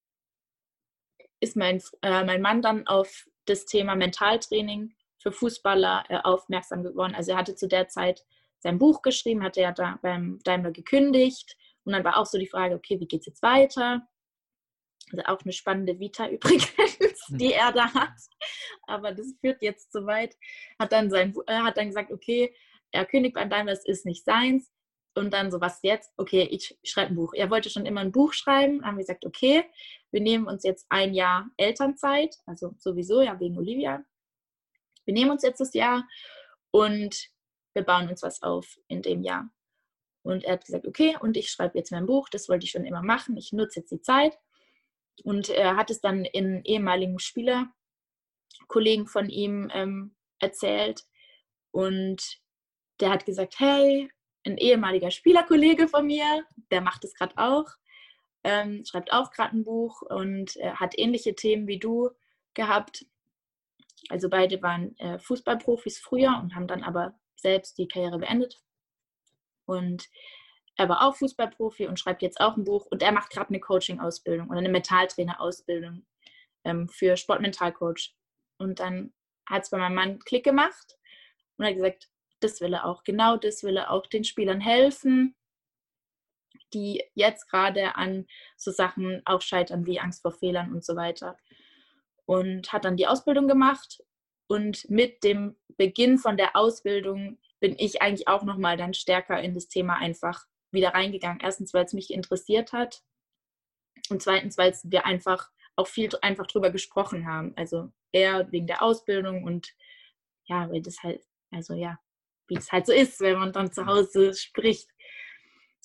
ist mein, äh, mein Mann dann auf das Thema Mentaltraining für Fußballer äh, aufmerksam geworden. Also er hatte zu der Zeit sein Buch geschrieben, hatte er da beim Daimler gekündigt. Und dann war auch so die Frage, okay, wie geht es jetzt weiter? Also auch eine spannende Vita [laughs] übrigens, die er da hat. Aber das führt jetzt zu weit. Hat dann, sein, äh, hat dann gesagt, okay, er kündigt beim Daimler, das ist nicht seins und dann so, was jetzt? Okay, ich schreibe ein Buch. Er wollte schon immer ein Buch schreiben. Haben wir gesagt, okay, wir nehmen uns jetzt ein Jahr Elternzeit, also sowieso ja wegen Olivia. Wir nehmen uns jetzt das Jahr und wir bauen uns was auf in dem Jahr. Und er hat gesagt, okay, und ich schreibe jetzt mein Buch, das wollte ich schon immer machen. Ich nutze jetzt die Zeit. Und er hat es dann in ehemaligen Spielerkollegen von ihm ähm, erzählt. Und der hat gesagt, hey, ein ehemaliger Spielerkollege von mir, der macht es gerade auch, ähm, schreibt auch gerade ein Buch und äh, hat ähnliche Themen wie du gehabt. Also beide waren äh, Fußballprofis früher und haben dann aber selbst die Karriere beendet. Und er war auch Fußballprofi und schreibt jetzt auch ein Buch und er macht gerade eine Coaching-Ausbildung oder eine Mentaltrainer-Ausbildung ähm, für Sportmentalcoach. Und dann hat es bei meinem Mann Klick gemacht und hat gesagt, das will er auch, genau das will er auch den Spielern helfen, die jetzt gerade an so Sachen auch scheitern wie Angst vor Fehlern und so weiter. Und hat dann die Ausbildung gemacht Und mit dem Beginn von der Ausbildung bin ich eigentlich auch nochmal dann stärker in das Thema einfach wieder reingegangen. Erstens, weil es mich interessiert hat und zweitens, weil wir einfach auch viel einfach drüber gesprochen haben. Also eher wegen der Ausbildung und ja, weil das halt, also ja, wie es halt so ist, wenn man dann zu Hause spricht.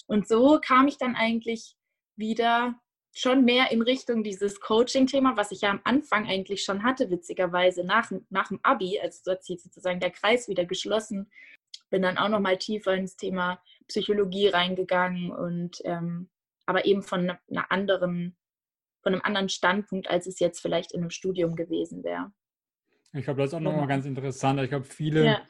Und so kam ich dann eigentlich wieder schon mehr in Richtung dieses Coaching-Thema, was ich ja am Anfang eigentlich schon hatte, witzigerweise nach, nach dem Abi, also so hat sich sozusagen der Kreis wieder geschlossen. Bin dann auch noch mal tiefer ins Thema Psychologie reingegangen und ähm, aber eben von einer anderen, von einem anderen Standpunkt, als es jetzt vielleicht in einem Studium gewesen wäre. Ich glaube, das ist auch nochmal ganz interessant. Ich glaube, viele ja.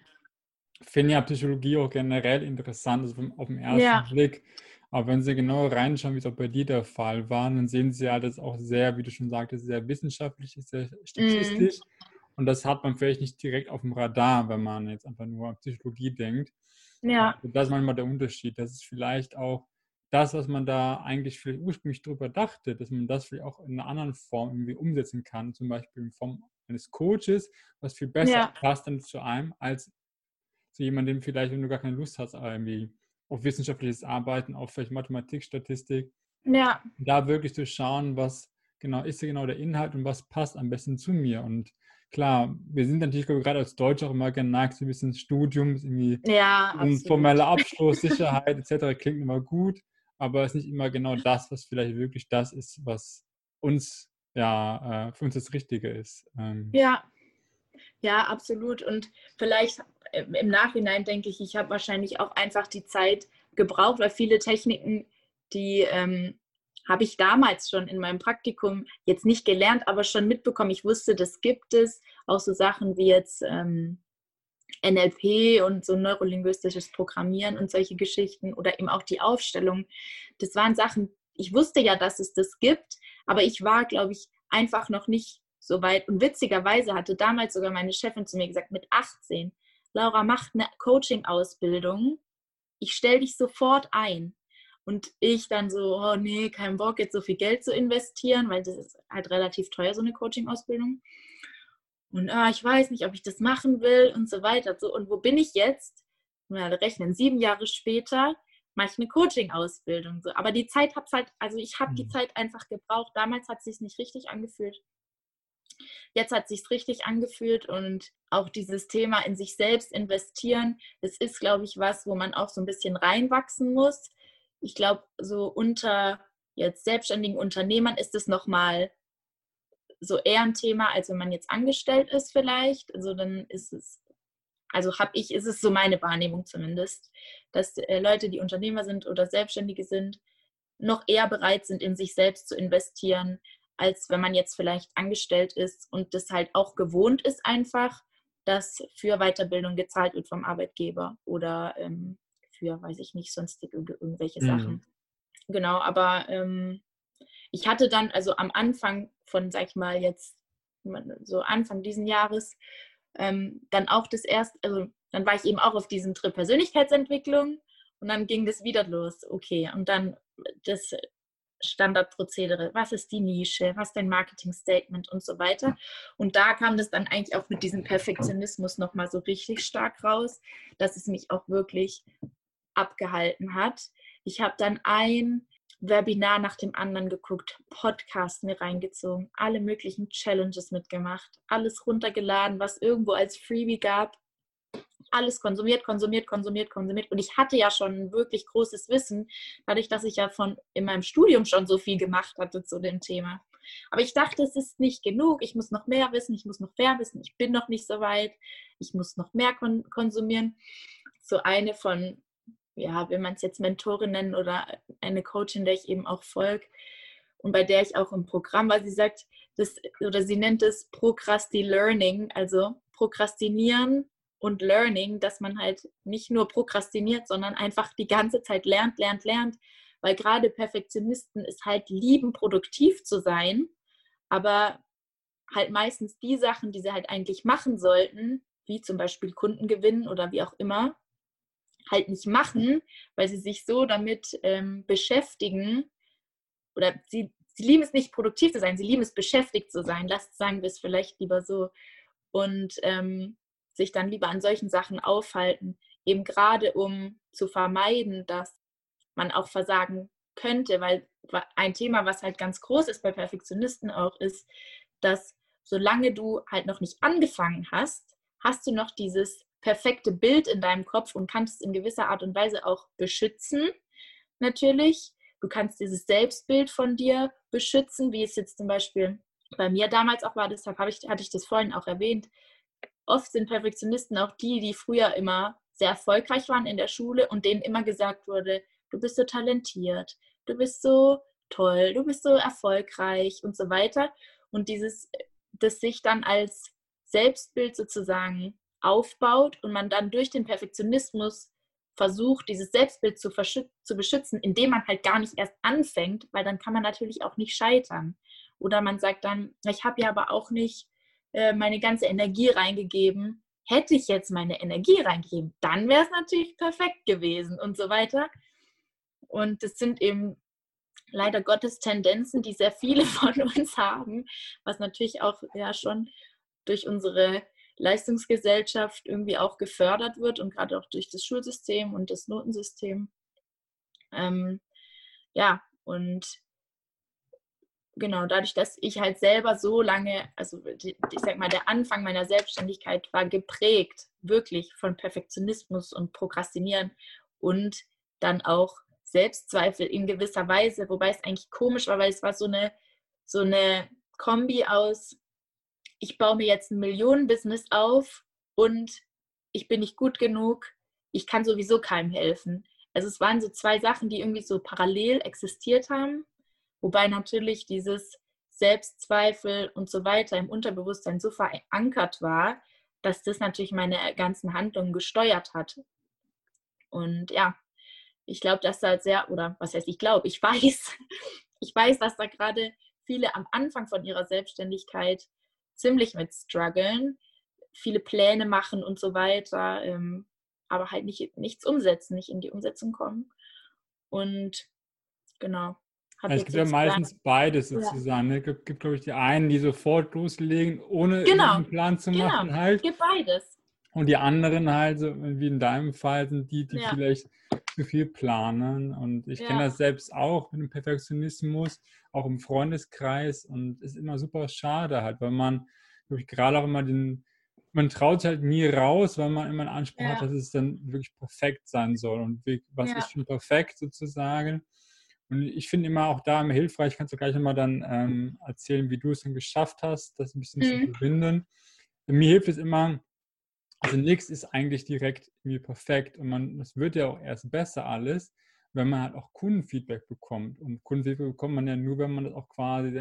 Finden ja Psychologie auch generell interessant, also auf den ersten ja. Blick. Aber wenn Sie genau reinschauen, wie es auch bei dir der Fall war, dann sehen Sie ja das auch sehr, wie du schon sagtest, sehr wissenschaftlich, sehr statistisch. Mm. Und das hat man vielleicht nicht direkt auf dem Radar, wenn man jetzt einfach nur an Psychologie denkt. Ja. Und das ist manchmal der Unterschied. Das ist vielleicht auch das, was man da eigentlich vielleicht ursprünglich drüber dachte, dass man das vielleicht auch in einer anderen Form irgendwie umsetzen kann, zum Beispiel in Form eines Coaches, was viel besser ja. passt dann zu einem, als zu jemandem vielleicht, wenn du gar keine Lust hast, irgendwie auf wissenschaftliches Arbeiten, auf vielleicht Mathematik, Statistik. Ja. Da wirklich zu schauen, was genau ist genau der Inhalt und was passt am besten zu mir. Und klar, wir sind natürlich gerade als Deutsche auch immer geneigt, so ein bisschen Studium, irgendwie ja, ein formeller Abschluss, Sicherheit etc. klingt immer gut, aber es ist nicht immer genau das, was vielleicht wirklich das ist, was uns ja äh, für uns das Richtige ist. Ähm. Ja, ja, absolut. Und vielleicht im Nachhinein denke ich, ich habe wahrscheinlich auch einfach die Zeit gebraucht, weil viele Techniken, die ähm, habe ich damals schon in meinem Praktikum jetzt nicht gelernt, aber schon mitbekommen. Ich wusste, das gibt es. Auch so Sachen wie jetzt ähm, NLP und so neurolinguistisches Programmieren und solche Geschichten oder eben auch die Aufstellung. Das waren Sachen, ich wusste ja, dass es das gibt, aber ich war, glaube ich, einfach noch nicht so weit. Und witzigerweise hatte damals sogar meine Chefin zu mir gesagt, mit 18, Laura, mach eine Coaching-Ausbildung. Ich stelle dich sofort ein. Und ich dann so, oh nee, kein Bock, jetzt so viel Geld zu investieren, weil das ist halt relativ teuer, so eine Coaching-Ausbildung. Und ah, ich weiß nicht, ob ich das machen will und so weiter. So, und wo bin ich jetzt? Mal rechnen, sieben Jahre später mache ich eine Coaching-Ausbildung. So. Aber die Zeit habe halt, also ich habe mhm. die Zeit einfach gebraucht. Damals hat es sich nicht richtig angefühlt. Jetzt hat es sich richtig angefühlt und auch dieses Thema in sich selbst investieren, das ist, glaube ich, was, wo man auch so ein bisschen reinwachsen muss. Ich glaube, so unter jetzt selbstständigen Unternehmern ist es nochmal so eher ein Thema, als wenn man jetzt angestellt ist vielleicht. Also dann ist es, also habe ich, ist es so meine Wahrnehmung zumindest, dass äh, Leute, die Unternehmer sind oder Selbstständige sind, noch eher bereit sind, in sich selbst zu investieren, als wenn man jetzt vielleicht angestellt ist und das halt auch gewohnt ist einfach, dass für Weiterbildung gezahlt wird vom Arbeitgeber oder ähm, für, weiß ich nicht, sonstige irgendwelche mhm. Sachen. Genau, aber ähm, ich hatte dann, also am Anfang von, sag ich mal, jetzt so Anfang diesen Jahres, ähm, dann auch das erste, also dann war ich eben auch auf diesem Trip Persönlichkeitsentwicklung und dann ging das wieder los. Okay, und dann das Standardprozedere, was ist die Nische, was ist dein Marketing-Statement und so weiter. Und da kam das dann eigentlich auch mit diesem Perfektionismus nochmal so richtig stark raus, dass es mich auch wirklich abgehalten hat. Ich habe dann ein Webinar nach dem anderen geguckt, Podcast mir reingezogen, alle möglichen Challenges mitgemacht, alles runtergeladen, was irgendwo als Freebie gab alles konsumiert, konsumiert, konsumiert, konsumiert. Und ich hatte ja schon wirklich großes Wissen, dadurch, dass ich ja von in meinem Studium schon so viel gemacht hatte zu dem Thema. Aber ich dachte, es ist nicht genug. Ich muss noch mehr wissen, ich muss noch mehr wissen. Ich bin noch nicht so weit. Ich muss noch mehr kon konsumieren. So eine von, ja, wenn man es jetzt Mentorin nennen oder eine Coachin, der ich eben auch folge und bei der ich auch im Programm war, sie sagt, das, oder sie nennt es Procrasti Learning, also Prokrastinieren und Learning, dass man halt nicht nur prokrastiniert, sondern einfach die ganze Zeit lernt, lernt, lernt. Weil gerade Perfektionisten ist halt lieben, produktiv zu sein, aber halt meistens die Sachen, die sie halt eigentlich machen sollten, wie zum Beispiel Kunden gewinnen oder wie auch immer, halt nicht machen, weil sie sich so damit ähm, beschäftigen oder sie, sie lieben es nicht produktiv zu sein, sie lieben es beschäftigt zu sein. Lasst sagen wir es vielleicht lieber so und ähm, sich dann lieber an solchen Sachen aufhalten, eben gerade um zu vermeiden, dass man auch versagen könnte, weil ein Thema, was halt ganz groß ist bei Perfektionisten auch, ist, dass solange du halt noch nicht angefangen hast, hast du noch dieses perfekte Bild in deinem Kopf und kannst es in gewisser Art und Weise auch beschützen, natürlich. Du kannst dieses Selbstbild von dir beschützen, wie es jetzt zum Beispiel bei mir damals auch war, deshalb ich, hatte ich das vorhin auch erwähnt. Oft sind Perfektionisten auch die, die früher immer sehr erfolgreich waren in der Schule und denen immer gesagt wurde, du bist so talentiert, du bist so toll, du bist so erfolgreich und so weiter. Und dieses, das sich dann als Selbstbild sozusagen aufbaut und man dann durch den Perfektionismus versucht, dieses Selbstbild zu, zu beschützen, indem man halt gar nicht erst anfängt, weil dann kann man natürlich auch nicht scheitern. Oder man sagt dann, ich habe ja aber auch nicht äh, meine ganze Energie reingegeben. Hätte ich jetzt meine Energie reingegeben, dann wäre es natürlich perfekt gewesen und so weiter. Und das sind eben leider Gottes Tendenzen, die sehr viele [laughs] von uns haben, was natürlich auch ja schon durch unsere Leistungsgesellschaft irgendwie auch gefördert wird und gerade auch durch das Schulsystem und das Notensystem. Ähm, ja, und genau, dadurch, dass ich halt selber so lange, also ich sag mal, der Anfang meiner Selbstständigkeit war geprägt, wirklich von Perfektionismus und Prokrastinieren und dann auch Selbstzweifel in gewisser Weise, wobei es eigentlich komisch war, weil es war so eine, so eine Kombi aus, ich baue mir jetzt ein Millionenbusiness auf und ich bin nicht gut genug, ich kann sowieso keinem helfen. Also es waren so zwei Sachen, die irgendwie so parallel existiert haben, wobei natürlich dieses Selbstzweifel und so weiter im Unterbewusstsein so verankert war, dass das natürlich meine ganzen Handlungen gesteuert hat. Und ja, ich glaube, dass da sehr, oder was heißt ich glaube, ich [laughs] weiß, ich weiß, dass da gerade viele am Anfang von ihrer Selbstständigkeit ziemlich mit strugglen, viele Pläne machen und so weiter, ähm, aber halt nicht, nichts umsetzen, nicht in die Umsetzung kommen. Und genau. Also es gibt ja meistens beides sozusagen. Ne? Es gibt, gibt glaube ich, die einen, die sofort loslegen, ohne genau. einen Plan zu genau. machen. Halt. Es gibt beides. Und die anderen halt, so wie in deinem Fall, sind die, die ja. vielleicht zu viel planen. Und ich ja. kenne das selbst auch mit dem Perfektionismus, auch im Freundeskreis. Und es ist immer super schade halt, weil man, glaube ich, gerade auch immer den, man traut halt nie raus, weil man immer einen Anspruch ja. hat, dass es dann wirklich perfekt sein soll. Und wie, was ist schon perfekt sozusagen? Und ich finde immer auch da immer hilfreich, kannst du gleich immer dann ähm, erzählen, wie du es dann geschafft hast, das ein bisschen mhm. zu verbinden. Mir hilft es immer, also nichts ist eigentlich direkt irgendwie perfekt und man, es wird ja auch erst besser alles, wenn man halt auch Kundenfeedback bekommt. Und Kundenfeedback bekommt man ja nur, wenn man das auch quasi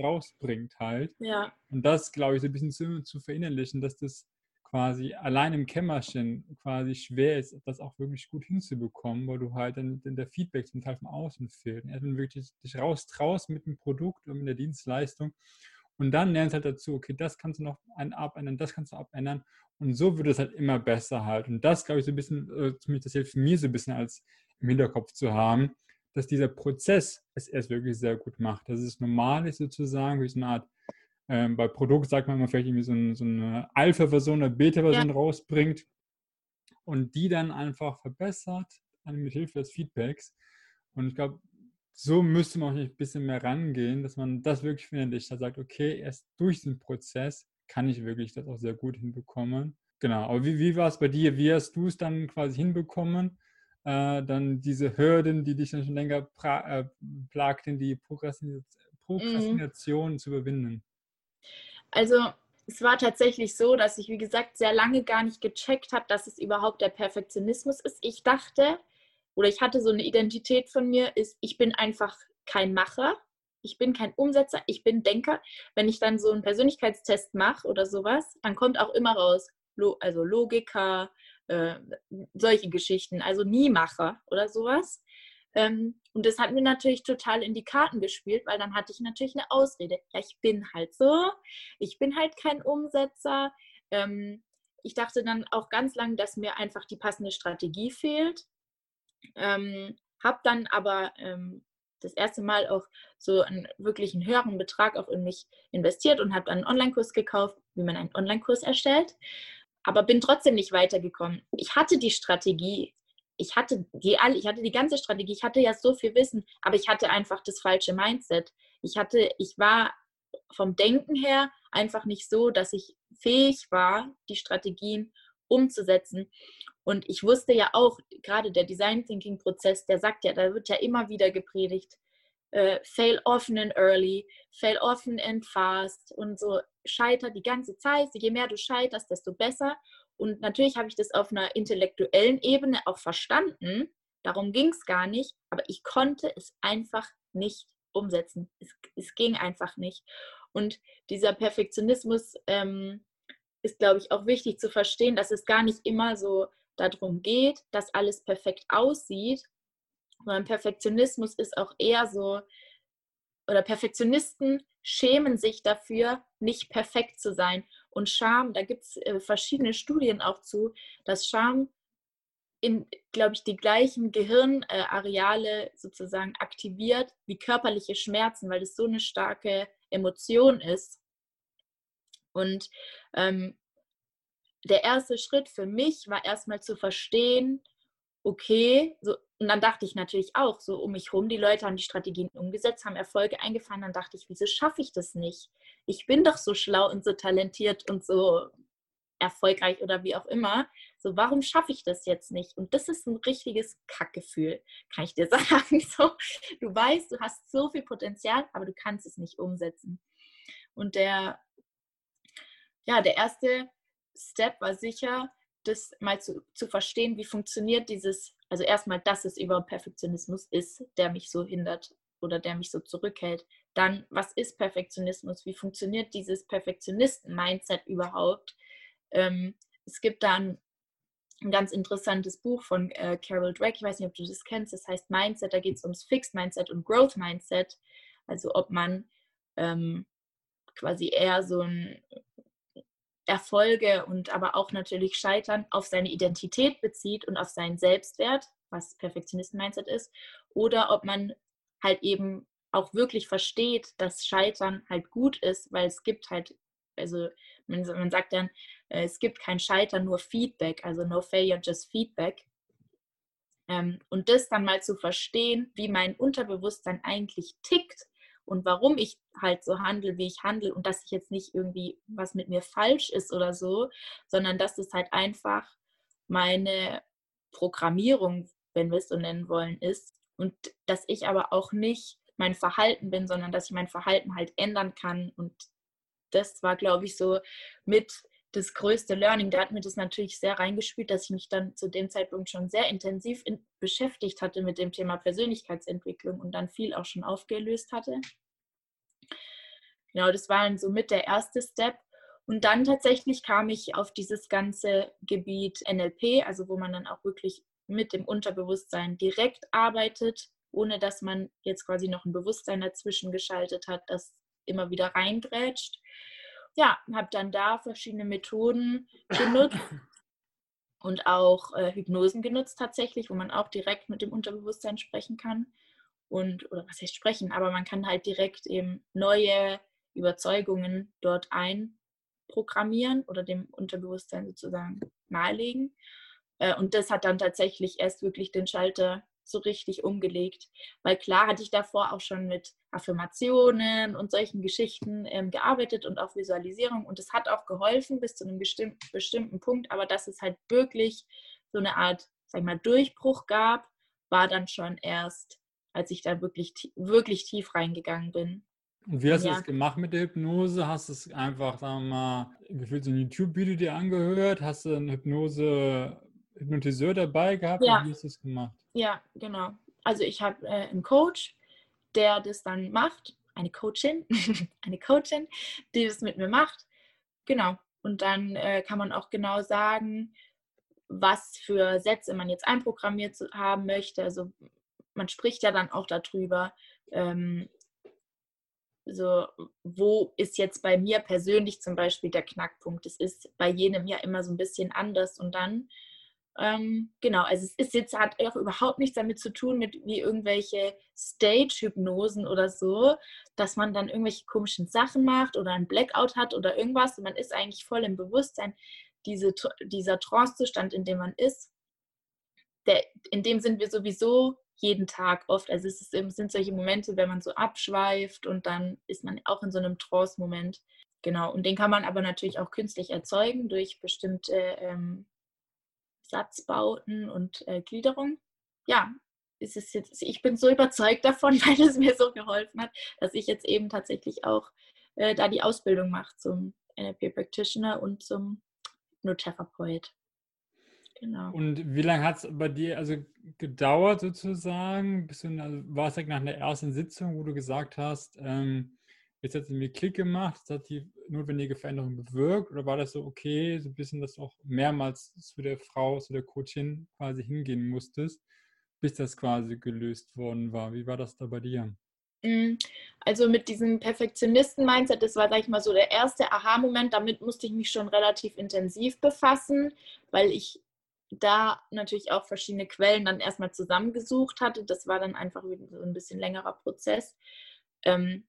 rausbringt halt. Ja. Und das, glaube ich, so ein bisschen zu, zu verinnerlichen, dass das quasi allein im Kämmerchen quasi schwer ist, das auch wirklich gut hinzubekommen, weil du halt dann, dann der Feedback zum Teil von außen fehlt. Erst wenn du wirklich dich raustraust mit dem Produkt und mit der Dienstleistung und dann lernst halt dazu, okay, das kannst du noch abändern, das kannst du abändern. Und so wird es halt immer besser halt. Und das, glaube ich, so ein bisschen, äh, zumindest das hilft mir so ein bisschen als im Hinterkopf zu haben, dass dieser Prozess es erst wirklich sehr gut macht. Dass es normal ist sozusagen, wie so eine Art, ähm, bei Produkt sagt man immer vielleicht irgendwie so, ein, so eine Alpha-Version, eine Beta-Version ja. rausbringt und die dann einfach verbessert, mit Hilfe des Feedbacks. Und ich glaube, so müsste man auch ein bisschen mehr rangehen, dass man das wirklich findet. Da sagt, okay, erst durch den Prozess kann ich wirklich das auch sehr gut hinbekommen. Genau, aber wie, wie war es bei dir? Wie hast du es dann quasi hinbekommen, äh, dann diese Hürden, die dich dann schon länger äh, plagten, die Prokrastination, Prokrastination mhm. zu überwinden? Also es war tatsächlich so, dass ich, wie gesagt, sehr lange gar nicht gecheckt habe, dass es überhaupt der Perfektionismus ist. Ich dachte, oder ich hatte so eine Identität von mir, ist, ich bin einfach kein Macher, ich bin kein Umsetzer, ich bin Denker. Wenn ich dann so einen Persönlichkeitstest mache oder sowas, dann kommt auch immer raus, also Logiker, äh, solche Geschichten, also nie Macher oder sowas. Ähm, und das hat mir natürlich total in die Karten gespielt, weil dann hatte ich natürlich eine Ausrede. Ja, ich bin halt so, ich bin halt kein Umsetzer. Ähm, ich dachte dann auch ganz lange, dass mir einfach die passende Strategie fehlt. Ähm, habe dann aber ähm, das erste Mal auch so einen wirklich einen höheren Betrag auch in mich investiert und habe einen Online-Kurs gekauft, wie man einen Online-Kurs erstellt, aber bin trotzdem nicht weitergekommen. Ich hatte die Strategie, ich hatte die ich hatte die ganze Strategie, ich hatte ja so viel Wissen, aber ich hatte einfach das falsche Mindset. Ich hatte, ich war vom Denken her einfach nicht so, dass ich fähig war, die Strategien umzusetzen. Und ich wusste ja auch, gerade der Design Thinking Prozess, der sagt ja, da wird ja immer wieder gepredigt, äh, fail often and early, fail often and fast und so scheiter die ganze Zeit. Je mehr du scheiterst, desto besser. Und natürlich habe ich das auf einer intellektuellen Ebene auch verstanden. Darum ging es gar nicht. Aber ich konnte es einfach nicht umsetzen. Es, es ging einfach nicht. Und dieser Perfektionismus ähm, ist, glaube ich, auch wichtig zu verstehen, dass es gar nicht immer so darum geht, dass alles perfekt aussieht, sondern Perfektionismus ist auch eher so, oder Perfektionisten schämen sich dafür, nicht perfekt zu sein. Und Scham, da gibt es äh, verschiedene Studien auch zu, dass Scham in, glaube ich, die gleichen Gehirnareale sozusagen aktiviert wie körperliche Schmerzen, weil das so eine starke Emotion ist. Und ähm, der erste Schritt für mich war erstmal zu verstehen, okay, so, und dann dachte ich natürlich auch, so um mich herum, die Leute haben die Strategien umgesetzt, haben Erfolge eingefahren, dann dachte ich, wieso schaffe ich das nicht? Ich bin doch so schlau und so talentiert und so erfolgreich oder wie auch immer. So, warum schaffe ich das jetzt nicht? Und das ist ein richtiges Kackgefühl, kann ich dir [laughs] sagen. So, du weißt, du hast so viel Potenzial, aber du kannst es nicht umsetzen. Und der, ja, der erste Step war sicher, das mal zu, zu verstehen, wie funktioniert dieses, also erstmal, dass es überhaupt Perfektionismus ist, der mich so hindert oder der mich so zurückhält. Dann, was ist Perfektionismus? Wie funktioniert dieses Perfektionisten-Mindset überhaupt? Ähm, es gibt dann ein ganz interessantes Buch von äh, Carol Dweck, ich weiß nicht, ob du das kennst, das heißt Mindset, da geht es ums Fixed Mindset und Growth Mindset, also ob man ähm, quasi eher so ein Erfolge und aber auch natürlich Scheitern auf seine Identität bezieht und auf seinen Selbstwert, was Perfektionisten-Mindset ist, oder ob man halt eben auch wirklich versteht, dass Scheitern halt gut ist, weil es gibt halt, also man, man sagt dann, äh, es gibt kein Scheitern, nur Feedback, also no failure, just Feedback. Ähm, und das dann mal zu verstehen, wie mein Unterbewusstsein eigentlich tickt und warum ich halt so handle, wie ich handle und dass ich jetzt nicht irgendwie was mit mir falsch ist oder so, sondern dass es halt einfach meine Programmierung, wenn wir es so nennen wollen, ist und dass ich aber auch nicht mein Verhalten bin, sondern dass ich mein Verhalten halt ändern kann und das war, glaube ich, so mit das größte Learning. Da hat mir das natürlich sehr reingespielt, dass ich mich dann zu dem Zeitpunkt schon sehr intensiv in, beschäftigt hatte mit dem Thema Persönlichkeitsentwicklung und dann viel auch schon aufgelöst hatte. Genau, das war dann so mit der erste Step. Und dann tatsächlich kam ich auf dieses ganze Gebiet NLP, also wo man dann auch wirklich mit dem Unterbewusstsein direkt arbeitet, ohne dass man jetzt quasi noch ein Bewusstsein dazwischen geschaltet hat, das immer wieder reingrätscht ja, habe dann da verschiedene Methoden genutzt [coughs] und auch äh, Hypnosen genutzt tatsächlich, wo man auch direkt mit dem Unterbewusstsein sprechen kann. Und, oder was heißt sprechen, aber man kann halt direkt eben neue Überzeugungen dort einprogrammieren oder dem Unterbewusstsein sozusagen nahelegen. Äh, und das hat dann tatsächlich erst wirklich den Schalter so richtig umgelegt. Weil klar hatte ich davor auch schon mit Affirmationen und solchen Geschichten ähm, gearbeitet und auch Visualisierung. Und es hat auch geholfen bis zu einem bestimmten, bestimmten Punkt. Aber dass es halt wirklich so eine Art, sag ich mal, Durchbruch gab, war dann schon erst, als ich da wirklich, wirklich tief reingegangen bin. Und wie hast ja. du das gemacht mit der Hypnose? Hast du es einfach, sagen wir mal, gefühlt so ein YouTube-Video dir angehört? Hast du eine Hypnose Hypnotiseur dabei gehabt? Ja. Wie hast du das gemacht? Ja, genau. Also ich habe äh, einen Coach, der das dann macht. Eine Coachin, [laughs] eine Coachin, die das mit mir macht. Genau. Und dann äh, kann man auch genau sagen, was für Sätze man jetzt einprogrammiert haben möchte. Also man spricht ja dann auch darüber, ähm, so, wo ist jetzt bei mir persönlich zum Beispiel der Knackpunkt? Es ist bei jedem ja immer so ein bisschen anders und dann Ähm, genau, also es ist jetzt hat auch überhaupt nichts damit zu tun mit wie irgendwelche Stage-Hypnosen oder so, dass man dann irgendwelche komischen Sachen macht oder ein Blackout hat oder irgendwas. Und man ist eigentlich voll im Bewusstsein. Diese, dieser Trance-Zustand, in dem man ist, der, in dem sind wir sowieso jeden Tag oft. Also es, ist, sind solche Momente, wenn man so abschweift und dann ist man auch in so einem Trance-Moment. Genau, und den kann man aber natürlich auch künstlich erzeugen durch bestimmte ähm, Satzbauten und äh, Gliederung. Ja, ist es jetzt, ich bin so überzeugt davon, [laughs] weil es mir so geholfen hat, dass ich jetzt eben tatsächlich auch äh, da die Ausbildung mache zum NLP Practitioner und zum Hypnotherapeut. Genau. Und wie lange hat es bei dir also gedauert sozusagen? Bis du, also war es nach der ersten Sitzung, wo du gesagt hast, ähm, jetzt hat es mir Klick gemacht, es hat die notwendige Veränderung bewirkt? Oder war das so okay, so ein bisschen, dass du auch mehrmals zu der Frau, zu der Coachin quasi hingehen musstest, bis das quasi gelöst worden war? Wie war das da bei dir? Mm, also mit diesem Perfektionisten-Mindset, das war, sag ich mal, so der erste Aha-Moment. Damit musste ich mich schon relativ intensiv befassen, weil ich da natürlich auch verschiedene Quellen dann erstmal zusammengesucht hatte. Das war dann einfach so ein bisschen längerer Prozess. Ähm,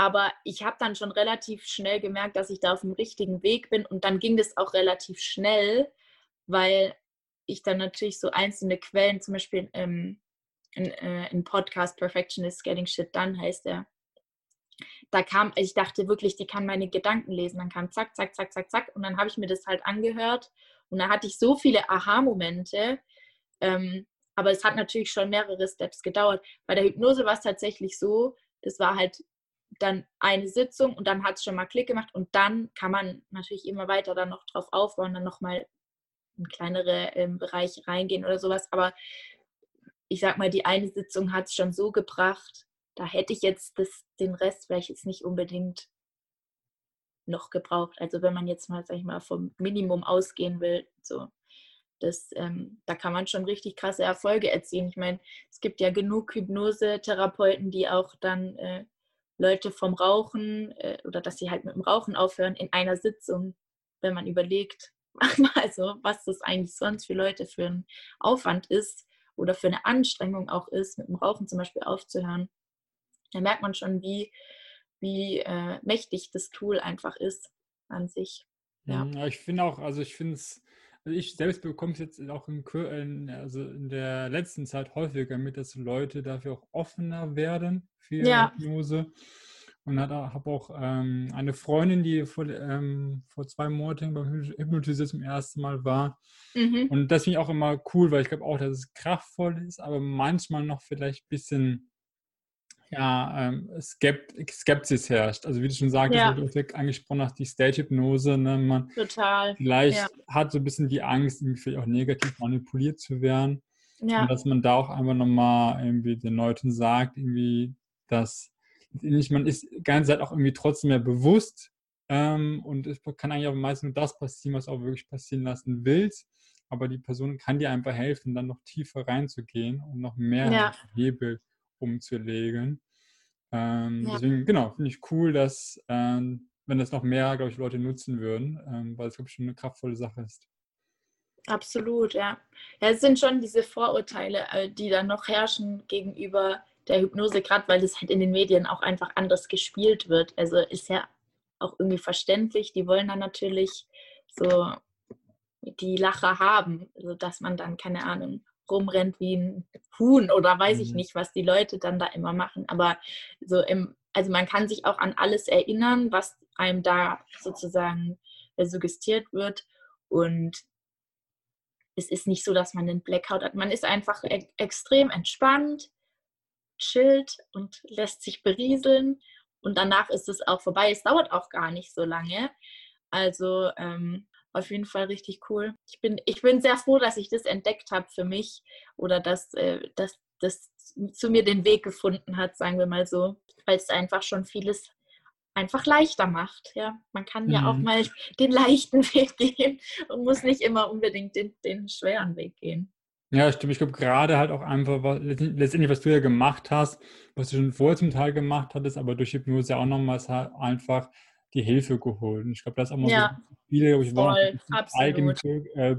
aber ich habe dann schon relativ schnell gemerkt, dass ich da auf dem richtigen Weg bin. Und dann ging das auch relativ schnell, weil ich dann natürlich so einzelne Quellen, zum Beispiel ähm, in, äh, in Podcast Perfectionist Getting Shit Done heißt der. Da kam, ich dachte wirklich, die kann meine Gedanken lesen. Dann kam zack, zack, zack, zack, zack. Und dann habe ich mir das halt angehört und da hatte ich so viele Aha-Momente. Ähm, aber es hat natürlich schon mehrere Steps gedauert. Bei der Hypnose war es tatsächlich so, das war halt dann eine Sitzung und dann hat es schon mal Klick gemacht und dann kann man natürlich immer weiter dann noch drauf aufbauen, dann nochmal in kleinere ähm, Bereiche reingehen oder sowas. Aber ich sag mal, die eine Sitzung hat es schon so gebracht, da hätte ich jetzt das, den Rest vielleicht jetzt nicht unbedingt noch gebraucht. Also wenn man jetzt mal, sag ich mal, vom Minimum ausgehen will, so das, ähm, da kann man schon richtig krasse Erfolge erzielen. Ich meine, es gibt ja genug Hypnose-Therapeuten, die auch dann äh, Leute vom Rauchen äh, oder dass sie halt mit dem Rauchen aufhören in einer Sitzung, wenn man überlegt, [laughs] also was das eigentlich sonst für Leute für ein Aufwand ist oder für eine Anstrengung auch ist, mit dem Rauchen zum Beispiel aufzuhören. Da merkt man schon, wie wie äh, mächtig das Tool einfach ist an sich. Ja, ja ich finde auch, also ich finde es, also ich selbst bekomme es jetzt auch in, also in der letzten Zeit häufiger mit, dass Leute dafür auch offener werden für ja. Hypnose. Und habe auch ähm, eine Freundin, die vor, ähm, vor zwei Monaten beim Hypnotisieren zum ersten Mal war. Mhm. Und das finde ich auch immer cool, weil ich glaube auch, dass es kraftvoll ist, aber manchmal noch vielleicht ein bisschen ja, ähm, Skept Skepsis herrscht. Also wie du schon sagtest, ja. du angesprochen hast, die Stage-Hypnose, ne, man Total. vielleicht ja. hat so ein bisschen die Angst, irgendwie auch negativ manipuliert zu werden. Ja. Und dass man da auch einfach nochmal irgendwie den Leuten sagt, irgendwie, dass man ist die ganze Zeit auch irgendwie trotzdem mehr bewusst ähm, und es kann eigentlich auch meistens nur das passieren, was auch wirklich passieren lassen willst. Aber die Person kann dir einfach helfen, dann noch tiefer reinzugehen und noch mehr ja. Hebel umzulegen. Ähm, ja. Deswegen, genau, finde ich cool, dass, ähm, wenn das noch mehr, glaube ich, Leute nutzen würden, ähm, weil es, glaube ich, schon eine kraftvolle Sache ist. Absolut, ja. Ja, es sind schon diese Vorurteile, äh, die dann noch herrschen gegenüber der Hypnose, gerade weil das halt in den Medien auch einfach anders gespielt wird. Also ist ja auch irgendwie verständlich. Die wollen dann natürlich so die Lacher haben, also dass man dann, keine Ahnung, rumrennt wie ein Huhn oder weiß mhm. ich nicht, was die Leute dann da immer machen. Aber so im, also man kann sich auch an alles erinnern, was einem da sozusagen äh, suggestiert wird. Und es ist nicht so, dass man den Blackout hat. Man ist einfach e extrem entspannt, chillt und lässt sich berieseln. Und danach ist es auch vorbei. Es dauert auch gar nicht so lange. Also ähm, auf jeden Fall richtig cool. Ich bin, ich bin sehr froh, dass ich das entdeckt habe für mich oder dass, äh, dass das zu mir den Weg gefunden hat, sagen wir mal so, weil es einfach schon vieles einfach leichter macht. Ja, man kann mhm. ja auch mhm. mal den leichten [laughs] Weg gehen und muss nicht immer unbedingt den, den schweren Weg gehen. Ja, stimmt. Ich glaube, gerade halt auch einfach, was, letztendlich, was du ja gemacht hast, was du schon vorher zum Teil gemacht hattest, aber durch Hypnose auch nochmals halt einfach die Hilfe geholt. Und ich glaube, das ist auch mal ja. so viele, ich war eigen äh,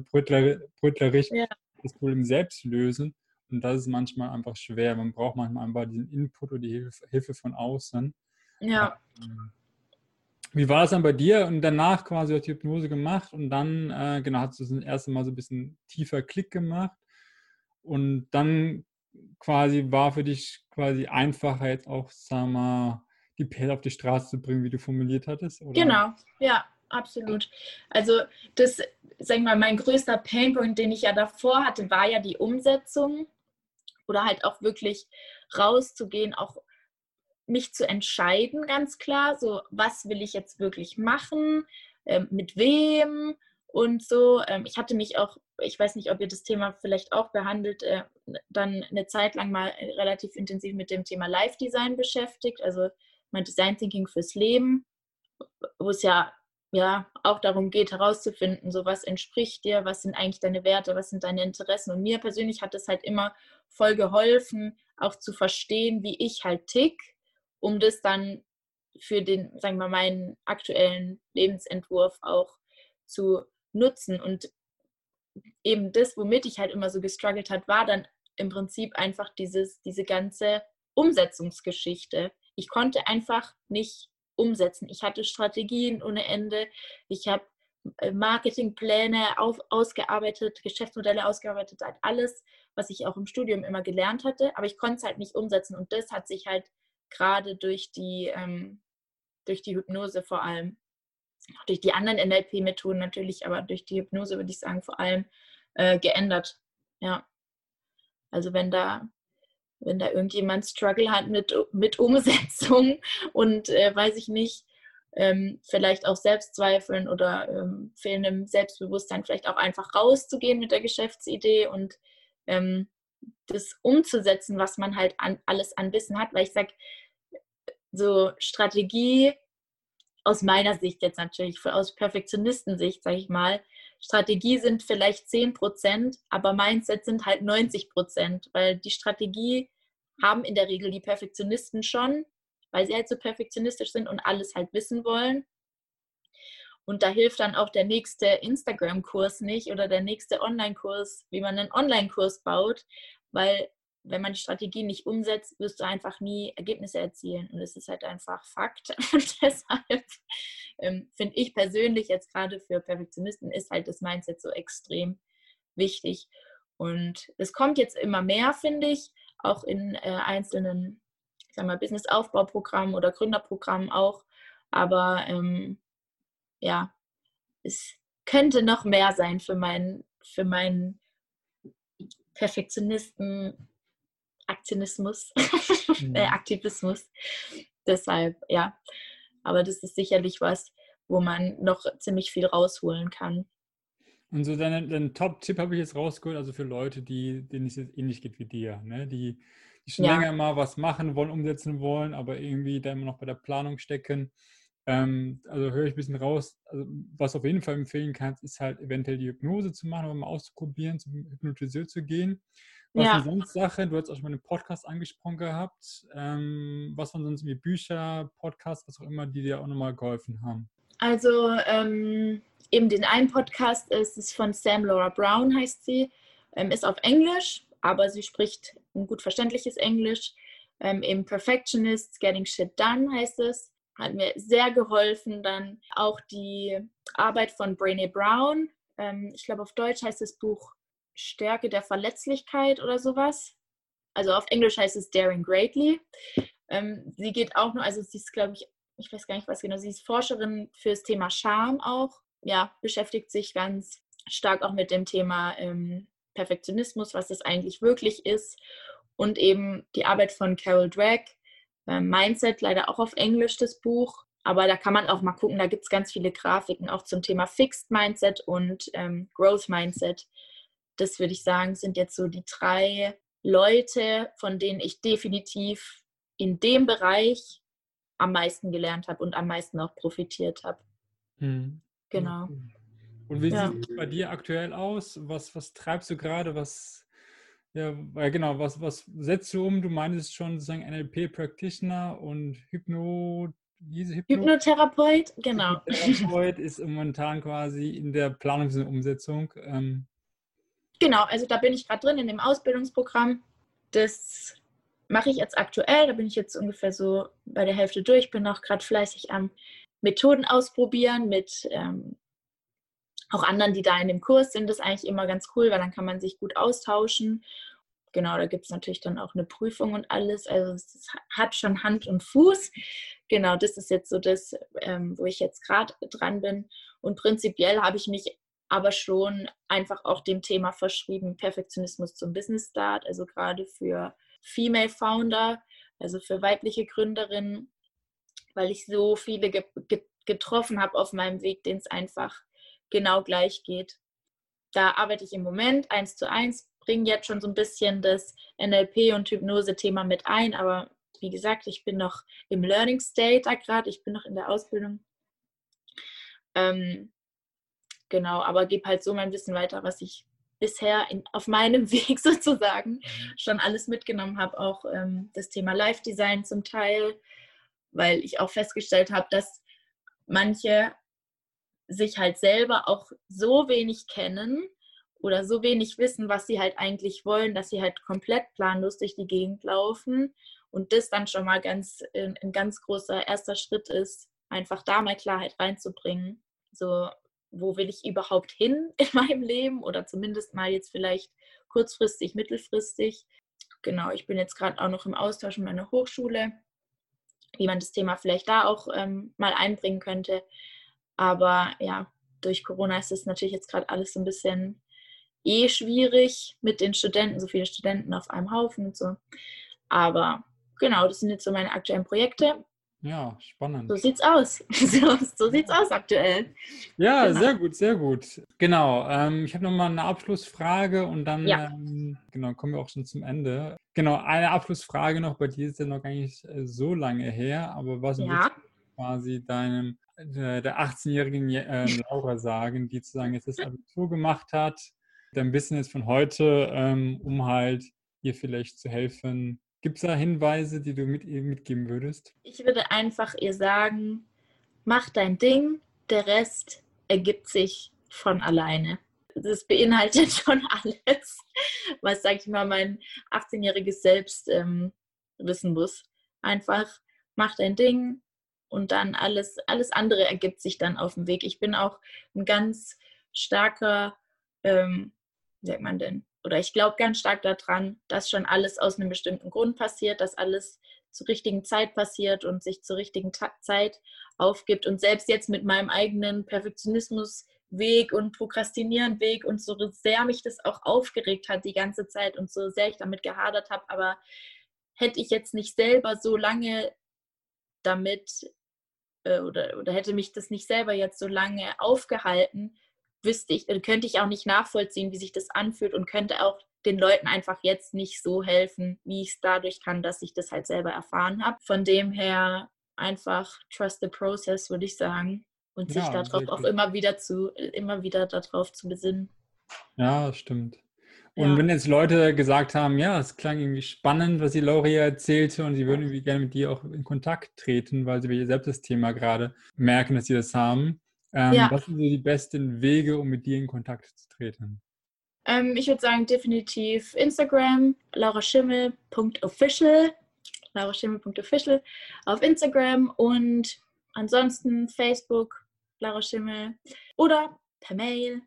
ja. das Problem selbst lösen. Und das ist manchmal einfach schwer. Man braucht manchmal einfach diesen Input oder die Hilfe, Hilfe von außen. Ja. Ähm, wie war es dann bei dir? Und danach quasi hat die Hypnose gemacht und dann, äh, genau, hast du das erste Mal so ein bisschen tiefer Klick gemacht. Und dann quasi war für dich quasi einfacher jetzt auch, sagen wir mal, die Pferde auf die Straße zu bringen, wie du formuliert hattest? Oder? Genau, ja, absolut. Also das, sagen wir mal, mein größter Painpoint, den ich ja davor hatte, war ja die Umsetzung oder halt auch wirklich rauszugehen, auch mich zu entscheiden, ganz klar, so was will ich jetzt wirklich machen, äh, mit wem und so. Ähm, ich hatte mich auch, ich weiß nicht, ob ihr das Thema vielleicht auch behandelt, äh, dann eine Zeit lang mal relativ intensiv mit dem Thema Live-Design beschäftigt, also mein Design Thinking fürs Leben, wo es ja ja auch darum geht herauszufinden, so was entspricht dir, was sind eigentlich deine Werte, was sind deine Interessen. Und mir persönlich hat es halt immer voll geholfen, auch zu verstehen, wie ich halt tick um das dann für den, sagen wir mal, meinen aktuellen Lebensentwurf auch zu nutzen. Und eben das, womit ich halt immer so gestruggelt hat, war dann im Prinzip einfach dieses, diese ganze Umsetzungsgeschichte. Ich konnte einfach nicht umsetzen. Ich hatte Strategien ohne Ende. Ich habe äh, Marketingpläne auf, ausgearbeitet, Geschäftsmodelle ausgearbeitet, halt alles, was ich auch im Studium immer gelernt hatte, aber ich konnte es halt nicht umsetzen und das hat sich halt gerade durch die, ähm, durch die Hypnose vor allem, durch die anderen NLP-Methoden natürlich, aber durch die Hypnose würde ich sagen vor allem äh, geändert. Ja. Also wenn da, wenn da irgendjemand Struggle hat mit, mit Umsetzung [laughs] und äh, weiß ich nicht, ähm, vielleicht auch Selbstzweifeln oder ähm, fehlendem Selbstbewusstsein, vielleicht auch einfach rauszugehen mit der Geschäftsidee und ähm, das umzusetzen, was man halt an, alles an Wissen hat. Weil ich sage, so Strategie aus meiner Sicht jetzt natürlich, aus Perfektionistensicht, sage ich mal, Strategie sind vielleicht 10 Prozent, aber Mindset sind halt 90 Prozent, weil die Strategie haben in der Regel die Perfektionisten schon, weil sie halt so perfektionistisch sind und alles halt wissen wollen. Und da hilft dann auch der nächste Instagram-Kurs nicht oder der nächste Online-Kurs, wie man einen Online-Kurs baut, weil wenn man die Strategie nicht umsetzt, wirst du einfach nie Ergebnisse erzielen. Und es ist halt einfach Fakt. [laughs] Und deshalb ähm, finde ich persönlich jetzt gerade für Perfektionisten ist halt das Mindset so extrem wichtig. Und es kommt jetzt immer mehr, finde ich, auch in äh, einzelnen, ich sag mal, Business-Aufbauprogrammen oder Gründerprogrammen auch. Aber ähm, ja, es könnte noch mehr sein für meinen, für meinen Perfektionisten Aktionismus, [laughs] mhm. äh, Aktivismus. Deshalb, ja. Aber das ist sicherlich was, wo man noch ziemlich viel rausholen kann. Und so deinen, deinen Top-Tipp habe ich jetzt rausgeholt, also für Leute, die, denen es jetzt ähnlich geht wie dir, ne? die, die schon ja. länger mal was machen wollen, umsetzen wollen, aber irgendwie da immer noch bei der Planung stecken. Ähm, also höre ich ein bisschen raus. Also, was auf jeden Fall empfehlen kannst, ist halt eventuell die Hypnose zu machen, um mal auszuprobieren, zum Hypnotiseur zu gehen. Was ja. sonst Sachen? Du hast auch schon mal einen Podcast angesprochen gehabt. Ähm, was waren sonst wie Bücher, Podcasts, was auch immer, die dir auch nochmal geholfen haben? Also ähm, eben den einen Podcast ist es von Sam Laura Brown, heißt sie. Ähm, ist auf Englisch, aber sie spricht ein gut verständliches Englisch. Ähm, eben Perfectionists, Getting Shit Done heißt es. Hat mir sehr geholfen. Dann auch die Arbeit von Brene Brown. Ähm, ich glaube, auf Deutsch heißt das Buch Stärke der Verletzlichkeit oder sowas. Also auf Englisch heißt es Daring Greatly. Ähm, sie geht auch nur, also sie ist, glaube ich, ich weiß gar nicht was genau, sie ist Forscherin für das Thema Scham auch. Ja, beschäftigt sich ganz stark auch mit dem Thema ähm, Perfektionismus, was das eigentlich wirklich ist. Und eben die Arbeit von Carol Drake, äh, Mindset, leider auch auf Englisch das Buch. Aber da kann man auch mal gucken, da gibt es ganz viele Grafiken auch zum Thema Fixed Mindset und ähm, Growth Mindset das würde ich sagen, sind jetzt so die drei Leute, von denen ich definitiv in dem Bereich am meisten gelernt habe und am meisten auch profitiert habe. Hm. Genau. Und wie ja. sieht es bei dir aktuell aus? Was, was treibst du gerade? Was, ja, genau, was, was setzt du um? Du meinst schon sozusagen NLP-Practitioner und Hypno, Hypno Hypnotherapeut, genau. Hypnotherapeut ist momentan quasi in der Planungs- und Umsetzung. Ähm. Genau, also da bin ich gerade drin in dem Ausbildungsprogramm. Das mache ich jetzt aktuell. Da bin ich jetzt ungefähr so bei der Hälfte durch. Bin auch gerade fleißig am Methoden ausprobieren mit ähm, auch anderen, die da in dem Kurs sind. Das ist eigentlich immer ganz cool, weil dann kann man sich gut austauschen. Genau, da gibt es natürlich dann auch eine Prüfung und alles. Also es hat schon Hand und Fuß. Genau, das ist jetzt so das, ähm, wo ich jetzt gerade dran bin. Und prinzipiell habe ich mich aber schon einfach auch dem Thema verschrieben, Perfektionismus zum Business Start, also gerade für Female Founder, also für weibliche Gründerinnen, weil ich so viele ge ge getroffen habe auf meinem Weg, denen es einfach genau gleich geht. Da arbeite ich im Moment eins zu eins, bringe jetzt schon so ein bisschen das NLP und Hypnose-Thema mit ein, aber wie gesagt, ich bin noch im Learning State da gerade, ich bin noch in der Ausbildung. Ähm, genau, aber gebe halt so mein Wissen weiter, was ich bisher in, auf meinem [laughs] Weg sozusagen mhm. schon alles mitgenommen habe, auch ähm, das Thema Live-Design zum Teil, weil ich auch festgestellt habe, dass manche sich halt selber auch so wenig kennen oder so wenig wissen, was sie halt eigentlich wollen, dass sie halt komplett planlos durch die Gegend laufen und das dann schon mal ganz ein, ein ganz großer erster Schritt ist, einfach da mal Klarheit reinzubringen. So, wo will ich überhaupt hin [laughs] in meinem Leben oder zumindest mal jetzt vielleicht kurzfristig, mittelfristig. Genau, ich bin jetzt gerade auch noch im Austausch mit meiner Hochschule, wie man das Thema vielleicht da auch ähm, mal einbringen könnte. Aber ja, durch Corona ist es natürlich jetzt gerade alles so ein bisschen eh schwierig mit den Studenten, so viele Studenten auf einem Haufen und so. Aber genau, das sind jetzt so meine aktuellen Projekte. Ja, spannend. So sieht's aus. [laughs] So, so sieht's aus aktuell. Ja, genau. sehr gut, sehr gut. Genau. Ähm, ich habe nochmal eine Abschlussfrage und dann ja. ähm, genau, kommen wir auch schon zum Ende. Genau, eine Abschlussfrage noch. Bei dir ist ja noch gar nicht äh, so lange her, aber was ja. quasi deinem äh, der 18-jährigen äh, [laughs] Laura sagen, die sozusagen jetzt das Abitur gemacht hat, dein Business von heute, ähm, um halt ihr vielleicht zu helfen, Gibt es da Hinweise, die du mit ihr mitgeben würdest? Ich würde einfach ihr sagen, mach dein Ding, der Rest ergibt sich von alleine. Das beinhaltet [laughs] schon alles, was, sag ich mal, mein 18-jähriges Selbst ähm, wissen muss. Einfach mach dein Ding und dann alles, alles andere ergibt sich dann auf dem Weg. Ich bin auch ein ganz starker, ähm, wie sagt man denn, oder ich glaube ganz stark daran, dass schon alles aus einem bestimmten Grund passiert, dass alles zur richtigen Zeit passiert und sich zur richtigen Ta Zeit aufgibt. Und selbst jetzt mit meinem eigenen Perfektionismusweg und Prokrastinieren-Weg und so sehr mich das auch aufgeregt hat die ganze Zeit und so sehr ich damit gehadert habe, aber hätte ich jetzt nicht selber so lange damit äh, oder, oder hätte mich das nicht selber jetzt so lange aufgehalten, wüsste ich, könnte ich auch nicht nachvollziehen, wie sich das anfühlt und könnte auch den Leuten einfach jetzt nicht so helfen, wie ich es dadurch kann, dass ich das halt selber erfahren habe. Von dem her einfach trust the process, würde ich sagen. Und sich ja, darauf auch immer wieder zu, immer wieder darauf zu besinnen. Ja, stimmt. Und ja. wenn jetzt Leute gesagt haben, ja, es klang irgendwie spannend, was die Lauria erzählte und sie würden irgendwie gerne mit dir auch in Kontakt treten, weil sie selbst das Thema gerade merken, dass sie das haben, ähm, ja. Was sind so die besten Wege, um mit dir in Kontakt zu treten? Ähm, ich würde sagen, definitiv Instagram, lauraschimmel.official, lauraschimmel.official auf Instagram und ansonsten Facebook, Laura Schimmel oder per Mail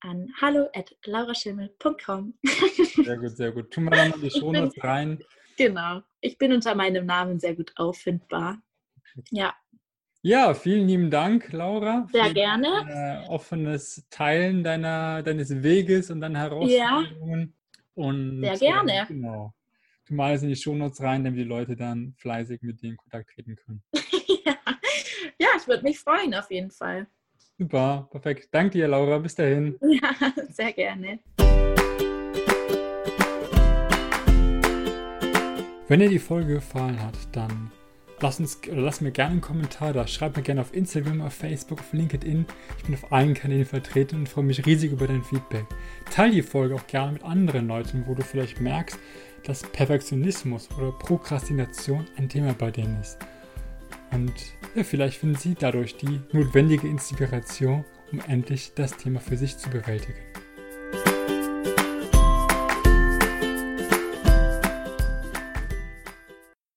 an hallo at lauraschimmel.com. [laughs] Sehr gut, sehr gut. Tun wir dann mal die Shownotes rein. Genau. Ich bin unter meinem Namen sehr gut auffindbar. Ja. Ja, vielen lieben Dank, Laura. Sehr gerne. Dein, offenes Teilen deiner, deines Weges und deiner Herausforderungen. Ja. Und, Sehr gerne. Äh, genau. Tu mal alles in die Shownotes rein, damit die Leute dann fleißig mit dir in Kontakt treten können. [laughs] ja. ja, ich würde mich freuen, auf jeden Fall. Super, perfekt. Danke dir, Laura. Bis dahin. [laughs] Ja, sehr gerne. Wenn dir die Folge gefallen hat, dann Lass, uns, lass mir gerne einen Kommentar da. Schreib mir gerne auf Instagram, auf Facebook, auf LinkedIn. Ich bin auf allen Kanälen vertreten und freue mich riesig über dein Feedback. Teil die Folge auch gerne mit anderen Leuten, wo du vielleicht merkst, dass Perfektionismus oder Prokrastination ein Thema bei denen ist. Und ja, vielleicht finden Sie dadurch die notwendige Inspiration, um endlich das Thema für sich zu bewältigen.